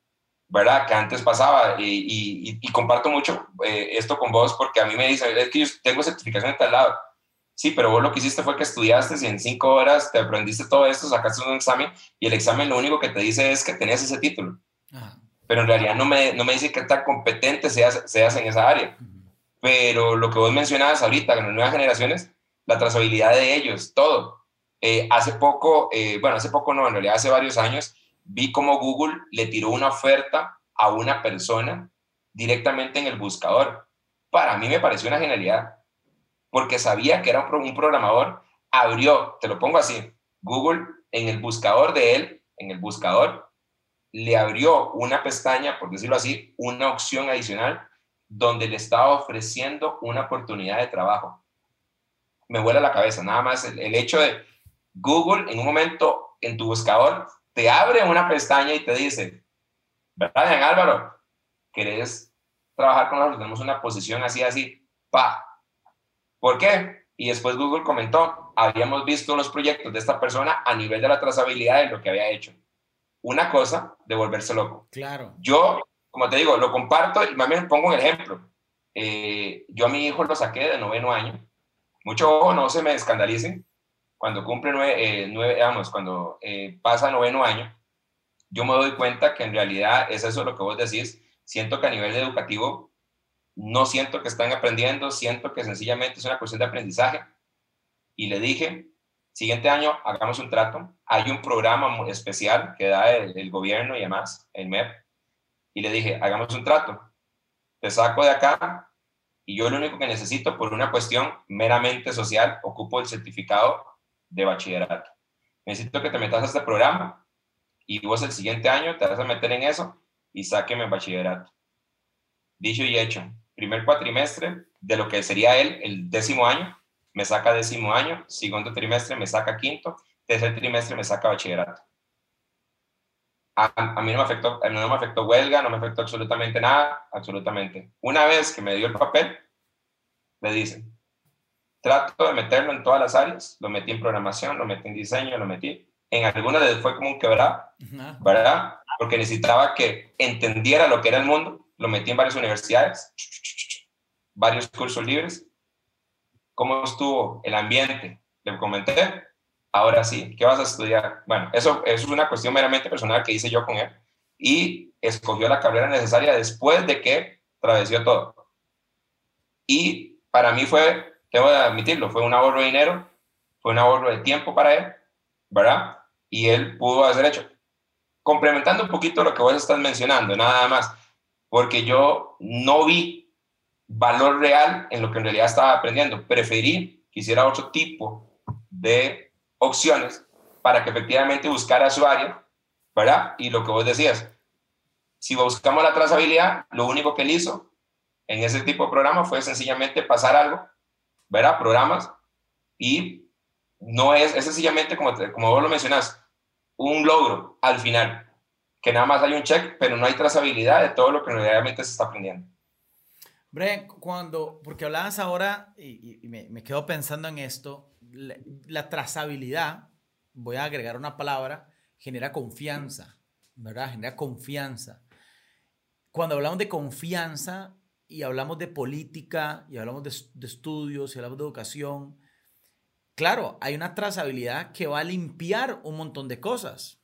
¿verdad? Que antes pasaba y, y, y comparto mucho eh, esto con vos porque a mí me dicen, es que yo tengo certificación de tal lado. Sí, pero vos lo que hiciste fue que estudiaste y en cinco horas te aprendiste todo esto, sacaste un examen y el examen lo único que te dice es que tenías ese título. Ajá pero en realidad no me, no me dice que tan competente seas, seas en esa área. Pero lo que vos mencionabas ahorita, con las nuevas generaciones, la trazabilidad de ellos, todo. Eh, hace poco, eh, bueno, hace poco no, en realidad hace varios años, vi como Google le tiró una oferta a una persona directamente en el buscador. Para mí me pareció una genialidad, porque sabía que era un programador, abrió, te lo pongo así, Google en el buscador de él, en el buscador, le abrió una pestaña, por decirlo así, una opción adicional donde le estaba ofreciendo una oportunidad de trabajo. Me vuela la cabeza, nada más el, hecho de Google en un momento en tu buscador te abre una pestaña y te dice, ¿verdad, Álvaro? ¿Querés trabajar con nosotros? Tenemos una posición así, así, pa. ¿Por qué? Y después Google comentó, habíamos visto los proyectos de esta persona a nivel de la trazabilidad de lo que había hecho una cosa de volverse loco. Claro. Yo, como te digo, lo comparto y más bien pongo un ejemplo. Eh, yo a mi hijo lo saqué de noveno año. Mucho ojo, no se me escandalicen. Cuando cumple nueve, eh, nueve vamos, cuando eh, pasa noveno año, yo me doy cuenta que en realidad es eso lo que vos decís. Siento que a nivel educativo no siento que están aprendiendo, siento que sencillamente es una cuestión de aprendizaje. Y le dije, Siguiente año hagamos un trato. Hay un programa especial que da el, gobierno y demás, el MEP. Y le dije, hagamos un trato. Te saco de acá y yo lo único que necesito por una cuestión meramente social, ocupo el certificado de bachillerato. Necesito que te metas a este programa y vos el siguiente año te vas a meter en eso y sáqueme el bachillerato. Dicho y hecho, primer cuatrimestre de lo que sería él el décimo año, me saca décimo año, segundo trimestre me saca quinto, tercer trimestre me saca bachillerato. A, mí no me, afectó, no me afectó huelga, no me afectó absolutamente nada, absolutamente. Una vez que me dio el papel, le dicen, trato de meterlo en todas las áreas, lo metí en programación, lo metí en diseño, lo metí. En algunas de fue como un quebrado, ¿verdad? Porque necesitaba que entendiera lo que era el mundo, lo metí en varias universidades, varios cursos libres, ¿Cómo estuvo el ambiente? Le comenté. ahora sí, ¿qué vas a estudiar? Bueno, eso, eso es una cuestión meramente personal que hice yo con él y escogió la carrera necesaria después de que travesió todo. Y para mí fue, tengo que admitirlo, fue un ahorro de dinero, fue un ahorro de tiempo para él, ¿verdad? Y él pudo hacer hecho. Complementando un poquito lo que vos estás mencionando, nada más, porque yo no vi valor real en lo que en realidad estaba aprendiendo. Preferí que hiciera otro tipo de opciones para que efectivamente buscara su área, ¿verdad? Y lo que vos decías, si buscamos la trazabilidad, lo único que él hizo en ese tipo de programa fue sencillamente pasar algo, ¿verdad? Programas y no es, es sencillamente, como, como vos lo mencionas, un logro al final, que nada más hay un check, pero no hay trazabilidad de todo lo que realmente se está aprendiendo. Bren, cuando, porque hablabas ahora y, me, me, quedo pensando en esto, la, la, trazabilidad, voy a agregar una palabra, genera confianza, ¿verdad? Genera confianza. Cuando hablamos de confianza y hablamos de política y hablamos de, de estudios y hablamos de educación, claro, hay una trazabilidad que va a limpiar un montón de cosas,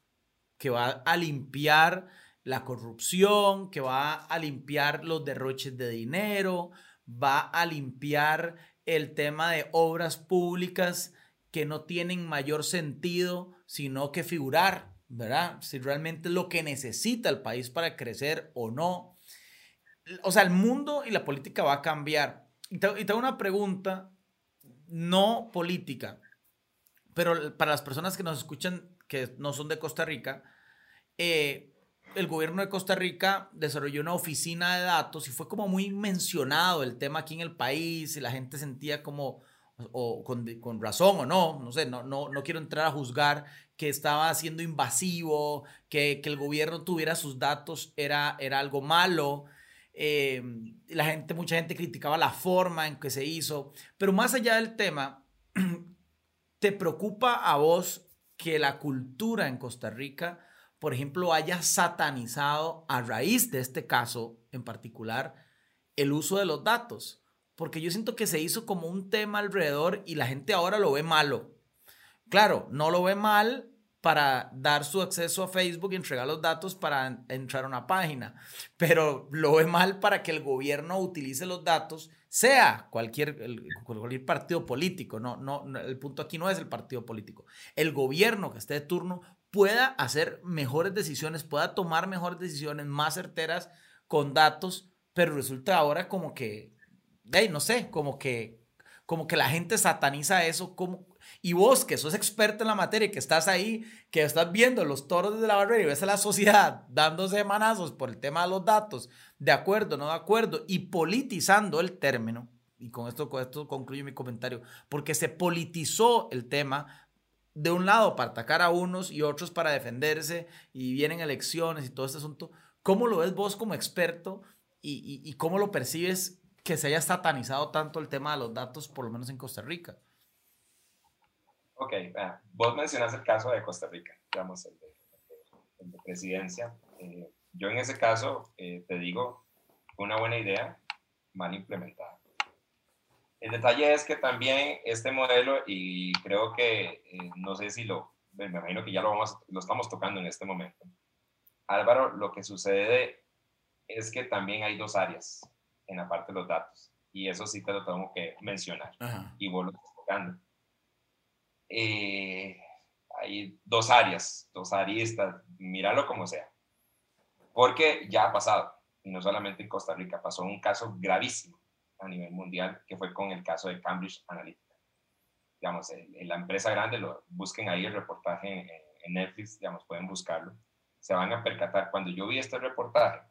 que va a limpiar la corrupción, que va a limpiar los derroches de dinero, va a limpiar el tema de obras públicas que no tienen mayor sentido sino que figurar, ¿verdad? Si realmente es lo que necesita el país para crecer o no. O sea, el mundo y la política va a cambiar. Y tengo una pregunta no política, pero para las personas que nos escuchan que no son de Costa Rica, eh, el gobierno de Costa Rica desarrolló una oficina de datos y fue como muy mencionado el tema aquí en el país y la gente sentía como, o con, razón o no, no sé, no, no, no quiero entrar a juzgar que estaba siendo invasivo, que, que el gobierno tuviera sus datos era, era algo malo. Eh, la gente, mucha gente criticaba la forma en que se hizo, pero más allá del tema, <clears throat> ¿te preocupa a vos que la cultura en Costa Rica por ejemplo, haya satanizado a raíz de este caso en particular el uso de los datos. Porque yo siento que se hizo como un tema alrededor y la gente ahora lo ve malo. Claro, no lo ve mal para dar su acceso a Facebook y entregar los datos para entrar a una página, pero lo ve mal para que el gobierno utilice los datos, sea cualquier, cualquier partido político, no, no, el punto aquí no es el partido político, el gobierno que esté de turno pueda hacer mejores decisiones, pueda tomar mejores decisiones más certeras con datos, pero resulta ahora como que, hey, no sé, como que, como que la gente sataniza eso, como, y vos que sos experto en la materia, que estás ahí, que estás viendo los toros desde la barrera y ves a la sociedad dándose manazos por el tema de los datos, de acuerdo, no de acuerdo, y politizando el término, y con esto, con esto concluyo mi comentario, porque se politizó el tema de un lado para atacar a unos y otros para defenderse y vienen elecciones y todo este asunto. ¿Cómo lo ves vos como experto y, cómo lo percibes que se haya satanizado tanto el tema de los datos, por lo menos en Costa Rica? Ok, vos mencionas el caso de Costa Rica, digamos, el de, presidencia. Eh, yo en ese caso, eh, te digo, una buena idea, mal implementada. El detalle es que también este modelo, y creo que, eh, no sé si lo, me imagino que ya lo, vamos, lo estamos tocando en este momento. Álvaro, lo que sucede es que también hay dos áreas en la parte de los datos, y eso sí te lo tengo que mencionar, y vos lo estás tocando. Eh, hay dos áreas, dos aristas, míralo como sea, porque ya ha pasado, y no solamente en Costa Rica, pasó un caso gravísimo a nivel mundial, que fue con el caso de Cambridge Analytica. Digamos, en la empresa grande, lo, busquen ahí el reportaje en, Netflix, digamos, pueden buscarlo. Se van a percatar, cuando yo vi este reportaje,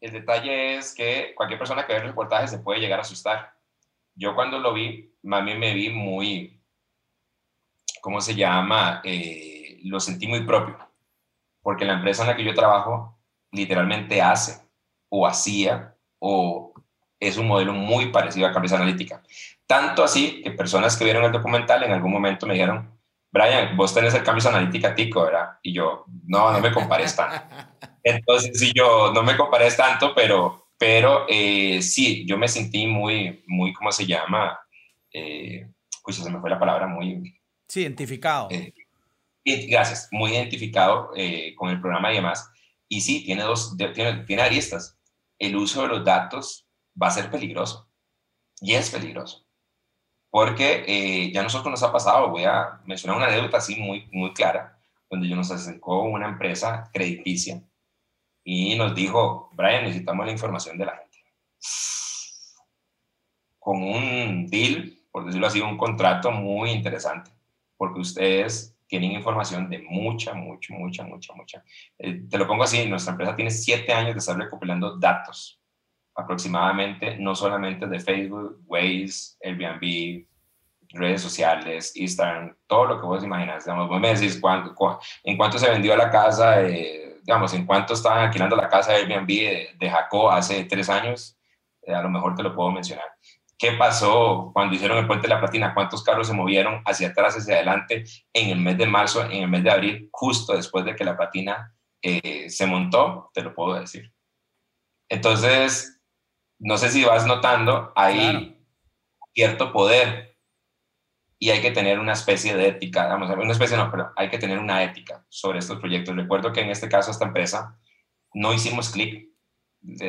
el detalle es que cualquier persona que ve el reportaje se puede llegar a asustar. Yo cuando lo vi, mami me vi muy, ¿cómo se llama? Eh, lo sentí muy propio, porque la empresa en la que yo trabajo literalmente hace o hacía o es un modelo muy parecido a Cambridge Analytica. Tanto así que personas que vieron el documental en algún momento me dijeron, Brian, vos tenés el Cambridge Analytica tico, ¿verdad? Y yo, no, no me compares tanto. <laughs> Entonces, sí, yo no me compares tanto, pero, pero eh, sí, yo me sentí muy, muy, ¿cómo se llama? Eh, pues se me fue la palabra, muy... Sí, identificado. Eh, gracias, muy identificado eh, con el programa y demás. Y sí, tiene dos, tiene, tiene aristas. El uso de los datos va a ser peligroso. Y es peligroso. Porque eh, ya a nosotros nos ha pasado, voy a mencionar una anécdota así muy, muy clara, donde yo nos acercó una empresa crediticia y nos dijo, Brian, necesitamos la información de la gente. Con un deal, por decirlo así, un contrato muy interesante, porque ustedes tienen información de mucha, mucha, mucha, mucha, mucha. Eh, te lo pongo así, nuestra empresa tiene siete años de estar recopilando datos aproximadamente, no solamente de Facebook, Waze, Airbnb, redes sociales, Instagram, todo lo que vos imaginas. Digamos, vos me decís cuánto, en cuánto se vendió la casa, digamos, en cuánto estaban alquilando la casa de Airbnb de, de hace tres años, eh, a lo mejor te lo puedo mencionar. ¿Qué pasó cuando hicieron el puente de la platina? ¿Cuántos carros se movieron hacia atrás, hacia adelante en el mes de marzo, en el mes de abril, justo después de que la platina eh, se montó? Te lo puedo decir. Entonces, no sé si vas notando, hay cierto poder y hay que tener una especie de ética, vamos, una especie no, pero hay que tener una ética sobre estos proyectos. Recuerdo que en este caso, esta empresa, no hicimos clic,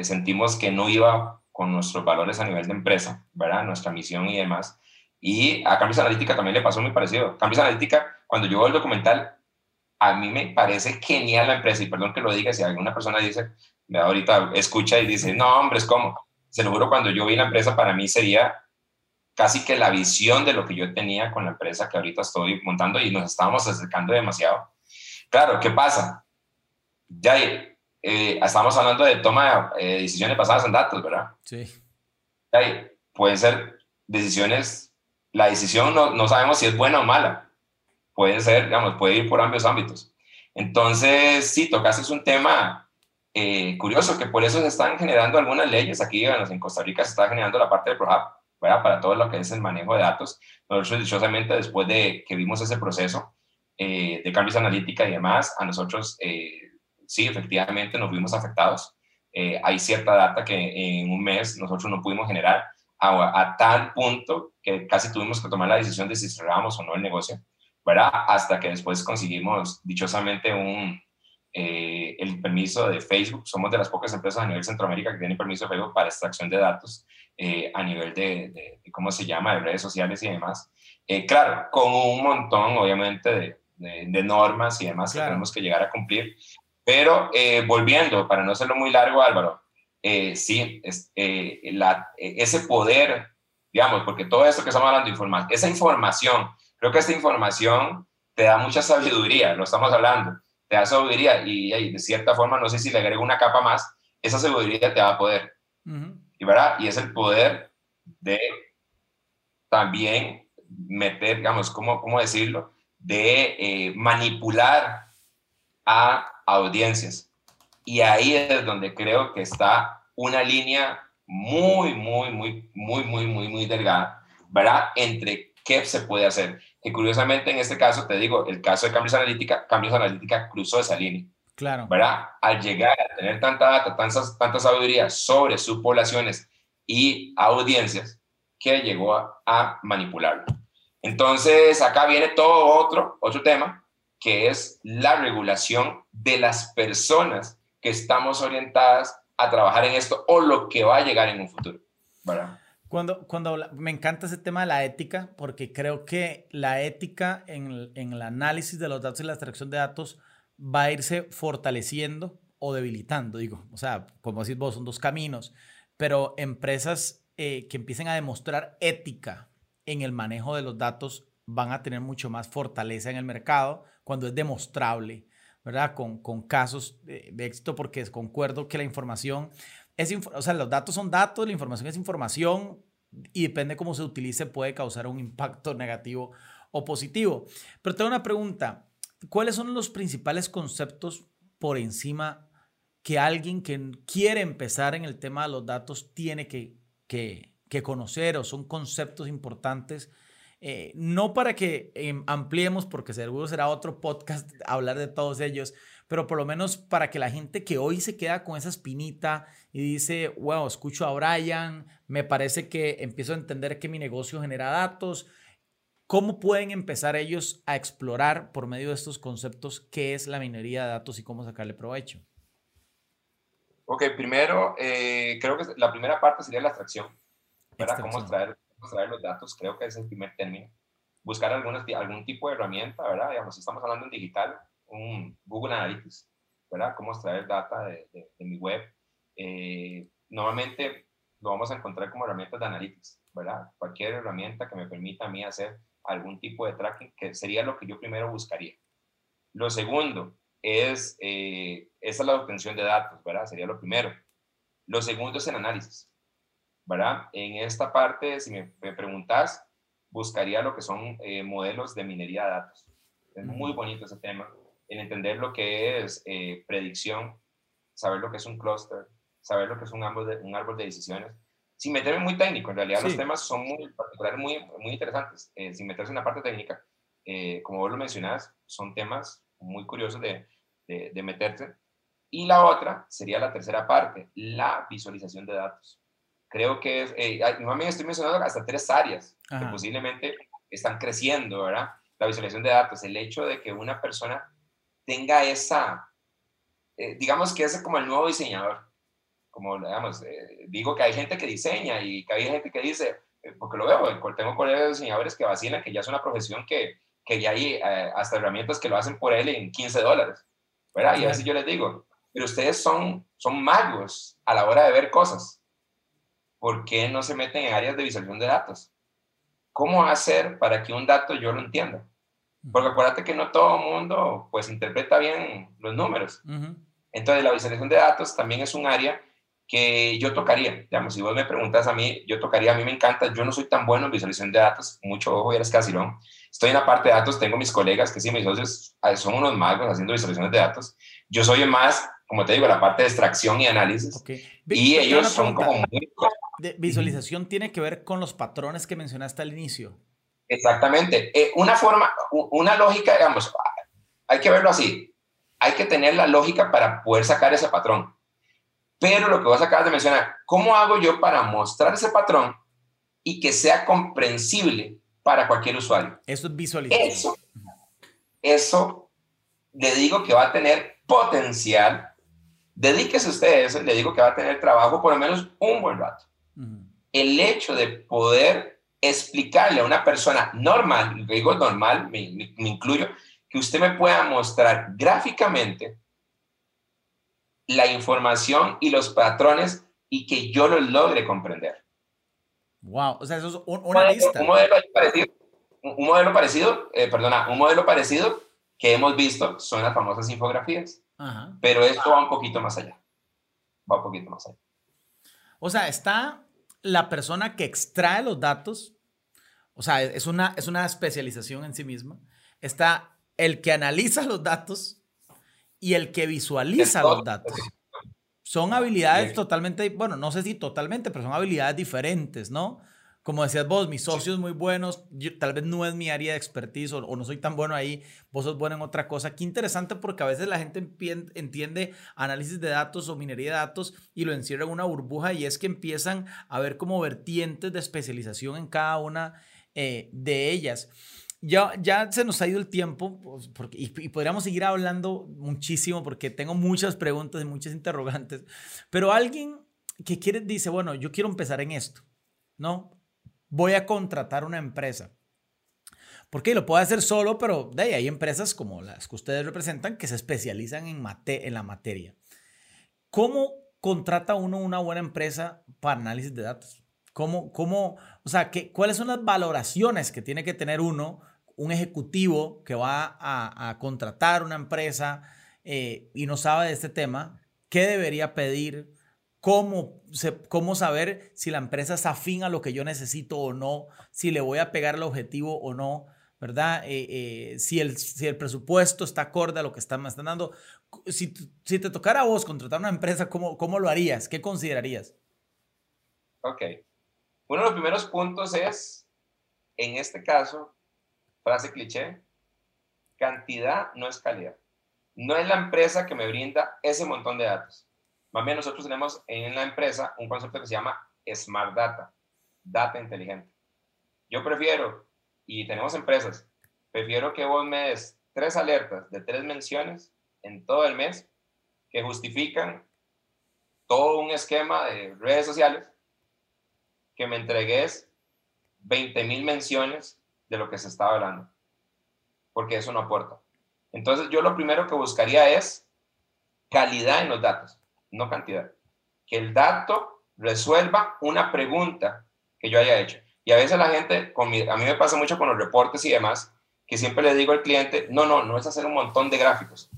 sentimos que no iba con nuestros valores a nivel de empresa, ¿verdad? Nuestra misión y demás. Y a Cambridge Analytica también le pasó muy parecido. Cambridge Analytica, cuando yo veo el documental, a mí me parece genial la empresa, y perdón que lo diga, si alguna persona dice, ahorita escucha y dice, no, hombre, es como, se lo juro, cuando yo vi la empresa, para mí sería casi que la visión de lo que yo tenía con la empresa que ahorita estoy montando y nos estábamos acercando demasiado. Claro, ¿qué pasa? Ya eh, estamos hablando de toma de eh, decisiones basadas en datos, ¿verdad? Sí. Ahí, pueden ser decisiones, la decisión no, no, sabemos si es buena o mala. Puede ser, digamos, puede ir por ambos ámbitos. Entonces, sí, tocaste un tema eh, curioso, que por eso se están generando algunas leyes. Aquí en Costa Rica se está generando la parte del ProHub, ¿verdad? Para todo lo que es el manejo de datos. Nosotros, dichosamente, después de que vimos ese proceso de cambios analítica y demás, a nosotros sí, efectivamente nos vimos afectados. Eh, hay cierta data que en un mes nosotros no pudimos generar a, tal punto que casi tuvimos que tomar la decisión de si cerrábamos o no el negocio, ¿verdad? Hasta que después conseguimos dichosamente un, eh, el permiso de Facebook. Somos de las pocas empresas a nivel Centroamérica que tienen permiso de Facebook para extracción de datos eh, a nivel de, ¿cómo se llama?, de redes sociales y demás. claro, con un montón, obviamente, de, normas y demás que tenemos que llegar a cumplir, pero eh, volviendo, para no hacerlo muy largo, Álvaro, eh, sí, es, eh, ese poder, digamos, porque todo esto que estamos hablando, informa esa información, creo que esta información te da mucha sabiduría, lo estamos hablando, te da sabiduría y, de cierta forma, no sé si le agrego una capa más, esa sabiduría te da poder. y, ¿verdad? y es el poder de también meter, digamos, ¿cómo, cómo decirlo? De manipular a audiencias. Y ahí es donde creo que está una línea muy, muy, muy, muy, muy, muy, muy delgada, ¿verdad? Entre qué se puede hacer. Que curiosamente en este caso, te digo, el caso de Cambios Analítica, Cambios Analítica cruzó esa línea. Claro. ¿Verdad? Al llegar a tener tanta data, tanta, tanta sabiduría sobre sus poblaciones y audiencias, que llegó a, a manipularlo. Entonces, acá viene todo otro, otro tema, que es la regulación de las personas que estamos orientadas a trabajar en esto o lo que va a llegar en un futuro. Cuando, cuando me encanta ese tema de la ética, porque creo que la ética en, el análisis de los datos y la extracción de datos va a irse fortaleciendo o debilitando, digo. O sea, como decís vos, son dos caminos, pero empresas eh, que empiecen a demostrar ética en el manejo de los datos van a tener mucho más fortaleza en el mercado cuando es demostrable, ¿verdad? Con, con casos de, éxito, porque concuerdo que la información es, o sea, los datos son datos, la información es información y depende cómo se utilice puede causar un impacto negativo o positivo. Pero tengo una pregunta, ¿cuáles son los principales conceptos por encima que alguien que quiere empezar en el tema de los datos tiene que, que, que conocer o son conceptos importantes? Eh, no para que em, ampliemos, porque seguro será otro podcast hablar de todos ellos, pero por lo menos para que la gente que hoy se queda con esa espinita y dice, wow, escucho a Brian, me parece que empiezo a entender que mi negocio genera datos, ¿Cómo pueden empezar ellos a explorar por medio de estos conceptos qué es la minería de datos y cómo sacarle provecho? Ok, primero, eh, creo que la primera parte sería la abstracción. ¿verdad? Cómo extraer, los datos, creo que es el primer término. Buscar algunas, algún tipo de herramienta, ¿verdad? Digamos, si estamos hablando en digital, un Google Analytics, ¿verdad? Cómo extraer data de, de, mi web. Eh, normalmente lo vamos a encontrar como herramientas de analytics, ¿verdad? Cualquier herramienta que me permita a mí hacer algún tipo de tracking, que sería lo que yo primero buscaría. Lo segundo es, eh, esa es la obtención de datos, ¿verdad? Sería lo primero. Lo segundo es el análisis, ¿verdad? En esta parte, si me, preguntas, buscaría lo que son eh, modelos de minería de datos. Es muy bonito ese tema, el entender lo que es eh, predicción, saber lo que es un clúster, saber lo que es un árbol de, un árbol de decisiones, sin meterme muy técnico. En realidad los temas son muy particulares, muy, muy interesantes. Eh, sin meterse en la parte técnica, eh, como vos lo mencionás, son temas muy curiosos de, de, de meterse. Y la otra sería la tercera parte, la visualización de datos. Creo que es, eh, nuevamente estoy mencionando hasta tres áreas que posiblemente están creciendo, ¿verdad? La visualización de datos, el hecho de que una persona tenga esa, eh, digamos que es como el nuevo diseñador como digamos, eh, digo que hay gente que diseña y que hay gente que dice, eh, porque lo veo, tengo colegas de diseñadores que vacilan que ya es una profesión que, que ya hay eh, hasta herramientas que lo hacen por él en 15 dólares, ¿verdad? Y a veces yo les digo, pero ustedes son, son magos a la hora de ver cosas. ¿Por qué no se meten en áreas de visualización de datos? ¿Cómo hacer para que un dato yo lo entienda? Porque acuérdate que no todo el mundo pues interpreta bien los números. Entonces la visualización de datos también es un área que yo tocaría. Digamos, si vos me preguntas a mí, yo tocaría, a mí me encanta, yo no soy tan bueno en visualización de datos, mucho ojo, eres casi no. Estoy en la parte de datos, tengo mis colegas que sí, mis socios ah, son unos magos haciendo visualizaciones de datos. Yo soy más, como te digo, la parte de extracción y análisis. Y ellos son como muy... De visualización tiene que ver con los patrones que mencionaste al inicio. Exactamente. Eh, una forma, una lógica, digamos, hay que verlo así. Hay que tener la lógica para poder sacar ese patrón. Pero lo que vos acabas de mencionar, ¿cómo hago yo para mostrar ese patrón y que sea comprensible para cualquier usuario? Eso es visualización. Eso, eso le digo que va a tener potencial. Dedíquese usted a eso, le digo que va a tener trabajo por lo menos un buen rato. El hecho de poder explicarle a una persona normal, digo normal, me, me incluyo, que usted me pueda mostrar gráficamente la información y los patrones y que yo los logre comprender. Wow, o sea, eso es una lista. Un modelo parecido, un modelo parecido eh, perdona, un modelo parecido que hemos visto son las famosas infografías. Pero esto va un poquito más allá. Va un poquito más allá. O sea, está la persona que extrae los datos, o sea, es una, es una especialización en sí misma. Está el que analiza los datos y el que visualiza los datos. Son habilidades totalmente, bueno, no sé si totalmente, pero son habilidades diferentes, ¿no? Como decías vos, mis socios muy buenos, tal vez no es mi área de expertise o, no soy tan bueno ahí, vos sos bueno en otra cosa. Qué interesante porque a veces la gente entiende análisis de datos o minería de datos y lo encierra en una burbuja y es que empiezan a ver como vertientes de especialización en cada una eh, de ellas. Ya, ya se nos ha ido el tiempo pues, porque, y, podríamos seguir hablando muchísimo porque tengo muchas preguntas y muchas interrogantes, pero alguien que quiere, dice, bueno, yo quiero empezar en esto, ¿no? Voy a contratar una empresa. Porque lo puedo hacer solo, pero de ahí hay empresas como las que ustedes representan que se especializan en, mate, en la materia. ¿Cómo contrata uno una buena empresa para análisis de datos? ¿Cómo, cómo, o sea, ¿qué, cuáles son las valoraciones que tiene que tener uno un ejecutivo que va a, contratar una empresa eh, y no sabe de este tema, ¿qué debería pedir? ¿Cómo, ¿Cómo saber si la empresa es afín a lo que yo necesito o no? Si le voy a pegar el objetivo o no, ¿verdad? Eh, eh, si, el, si el presupuesto está acorde a lo que están, me están dando. Si, si te tocara a vos contratar una empresa, ¿cómo, ¿cómo lo harías? ¿Qué considerarías? Ok. Uno de los primeros puntos es, en este caso, frase cliché, cantidad no es calidad. No es la empresa que me brinda ese montón de datos. Más bien nosotros tenemos en la empresa un concepto que se llama Smart Data, data inteligente. Yo prefiero y tenemos empresas, prefiero que vos me des tres alertas de tres menciones en todo el mes que justifican todo un esquema de redes sociales, que me entregues 20 mil menciones de lo que se estaba hablando, porque eso no aporta. Entonces yo lo primero que buscaría es calidad en los datos, no cantidad. Que el dato resuelva una pregunta que yo haya hecho. Y a veces la gente, a mí me pasa mucho con los reportes y demás, que siempre le digo al cliente, no, no, no es hacer un montón de gráficos.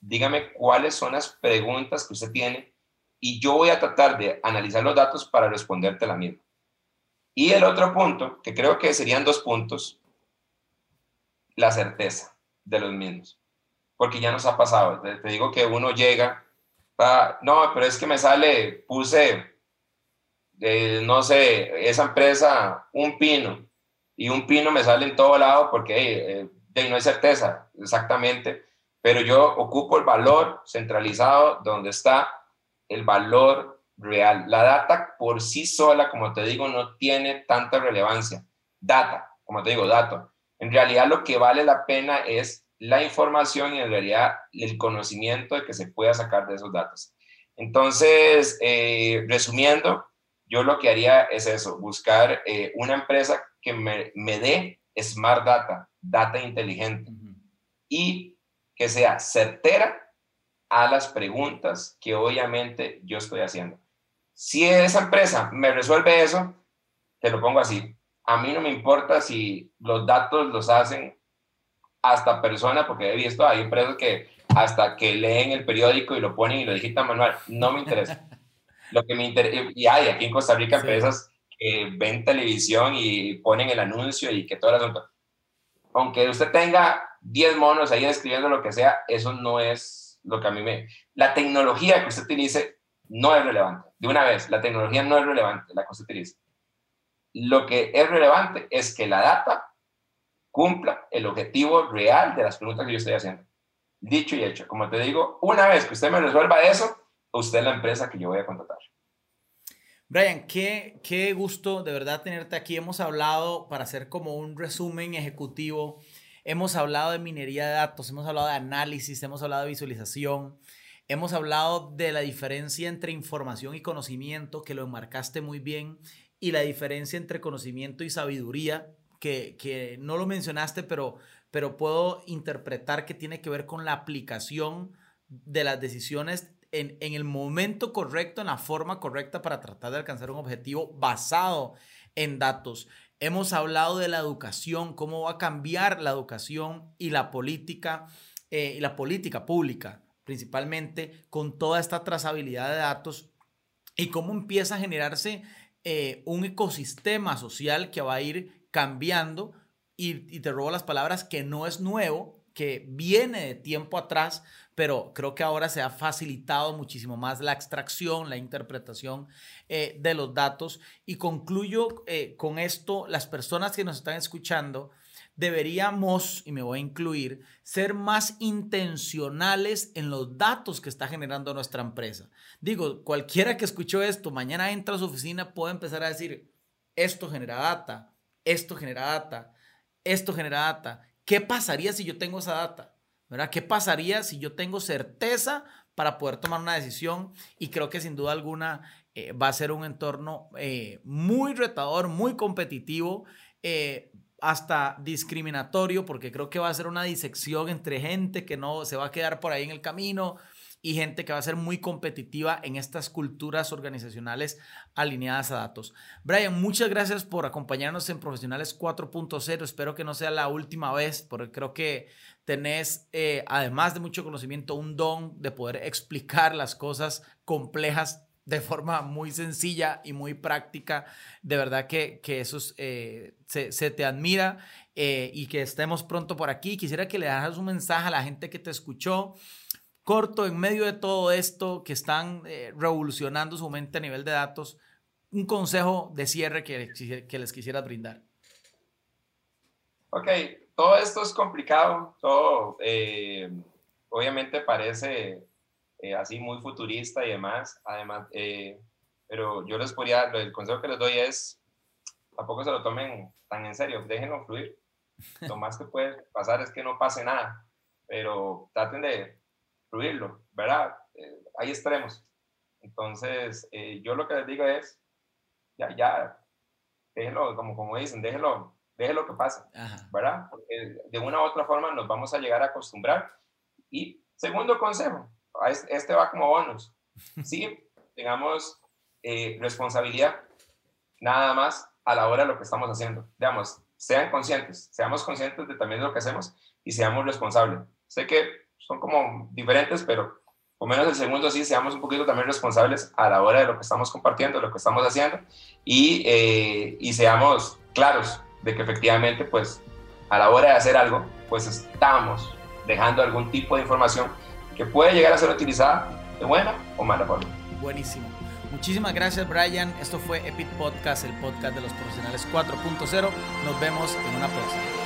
Dígame cuáles son las preguntas que usted tiene y yo voy a tratar de analizar los datos para responderte la misma. Y el otro punto, que creo que serían dos puntos, la certeza de los mismos. Porque ya nos ha pasado. Te, digo que uno llega, no, pero es que me sale, puse, eh, no sé, esa empresa, un pino, y un pino me sale en todo lado porque eh, no hay certeza exactamente, pero yo ocupo el valor centralizado donde está el valor real. La data por sí sola, como te digo, no tiene tanta relevancia. Data, como te digo, dato. En realidad lo que vale la pena es la información y en realidad el conocimiento de que se pueda sacar de esos datos. Entonces, eh, resumiendo, yo lo que haría es eso, buscar eh, una empresa que me, me, dé smart data, data inteligente y que sea certera a las preguntas que obviamente yo estoy haciendo. Si esa empresa me resuelve eso, te lo pongo así. A mí no me importa si los datos los hacen hasta persona, porque he visto, hay empresas que hasta que leen el periódico y lo ponen y lo digitan manual. No me interesa. <laughs> lo que me interesa, y hay aquí en Costa Rica empresas que ven televisión y ponen el anuncio y que todo el asunto. Aunque usted tenga 10 monos ahí escribiendo lo que sea, eso no es lo que a mí me... La tecnología que usted utilice no es relevante. De una vez, la tecnología no es relevante, la que usted utilice. Lo que es relevante es que la data cumpla el objetivo real de las preguntas que yo estoy haciendo. Dicho y hecho, como te digo, una vez que usted me resuelva eso, usted es la empresa que yo voy a contratar. Brian, qué, qué gusto de verdad tenerte aquí. Hemos hablado, para hacer como un resumen ejecutivo, hemos hablado de minería de datos, hemos hablado de análisis, hemos hablado de visualización, hemos hablado de la diferencia entre información y conocimiento, que lo enmarcaste muy bien, y la diferencia entre conocimiento y sabiduría, que, que no lo mencionaste, pero, pero puedo interpretar que tiene que ver con la aplicación de las decisiones en, el momento correcto, en la forma correcta para tratar de alcanzar un objetivo basado en datos. Hemos hablado de la educación, cómo va a cambiar la educación y la política, eh, y la política pública, principalmente con toda esta trazabilidad de datos y cómo empieza a generarse eh, un ecosistema social que va a ir cambiando y, y te robo las palabras que no es nuevo, que viene de tiempo atrás, pero creo que ahora se ha facilitado muchísimo más la extracción, la interpretación eh, de los datos. Y concluyo eh, con esto, las personas que nos están escuchando, deberíamos, y me voy a incluir, ser más intencionales en los datos que está generando nuestra empresa. Digo, cualquiera que escuchó esto, mañana entra a su oficina, puede empezar a decir, esto genera data, esto genera data, esto genera data. ¿Qué pasaría si yo tengo esa data? ¿verdad? ¿Qué pasaría si yo tengo certeza para poder tomar una decisión? Y creo que sin duda alguna eh, va a ser un entorno eh, muy retador, muy competitivo. Eh, hasta discriminatorio, porque creo que va a ser una disección entre gente que no se va a quedar por ahí en el camino, y gente que va a ser muy competitiva en estas culturas organizacionales alineadas a datos. Brian, muchas gracias por acompañarnos en Profesionales 4.0. Espero que no sea la última vez, porque creo que tenés, eh, además de mucho conocimiento, un don de poder explicar las cosas complejas de forma muy sencilla y muy práctica. De verdad que, que eso eh, se, te admira eh, y que estemos pronto por aquí. Quisiera que le hagas un mensaje a la gente que te escuchó corto, en medio de todo esto que están eh, revolucionando su mente a nivel de datos, un consejo de cierre que, les quisiera brindar. Ok, todo esto es complicado, todo eh, obviamente parece eh, así muy futurista y demás, además, pero yo les podría, el consejo que les doy es, tampoco se lo tomen tan en serio, déjenlo fluir, Lo más que puede pasar es que no pase nada, pero traten de fluirlo, ¿verdad? Eh, hay extremos. Entonces, eh, yo lo que les digo es, ya, ya, déjenlo, como, como dicen, déjenlo, déjenlo que pase, ¿verdad? Porque de una u otra forma nos vamos a llegar a acostumbrar. Y segundo consejo, este va como bonus, sí, <laughs> tengamos eh, responsabilidad nada más a la hora de lo que estamos haciendo. Digamos, sean conscientes, seamos conscientes de también de lo que hacemos y seamos responsables. Sé que son como diferentes, pero o menos el segundo sí, seamos un poquito también responsables a la hora de lo que estamos compartiendo, lo que estamos haciendo y, eh, y seamos claros de que efectivamente, pues, a la hora de hacer algo, pues estamos dejando algún tipo de información que puede llegar a ser utilizada de buena o mala forma. Buenísimo. Muchísimas gracias Brian. Esto fue Epic Podcast, el podcast de los profesionales 4.0. Nos vemos en una próxima.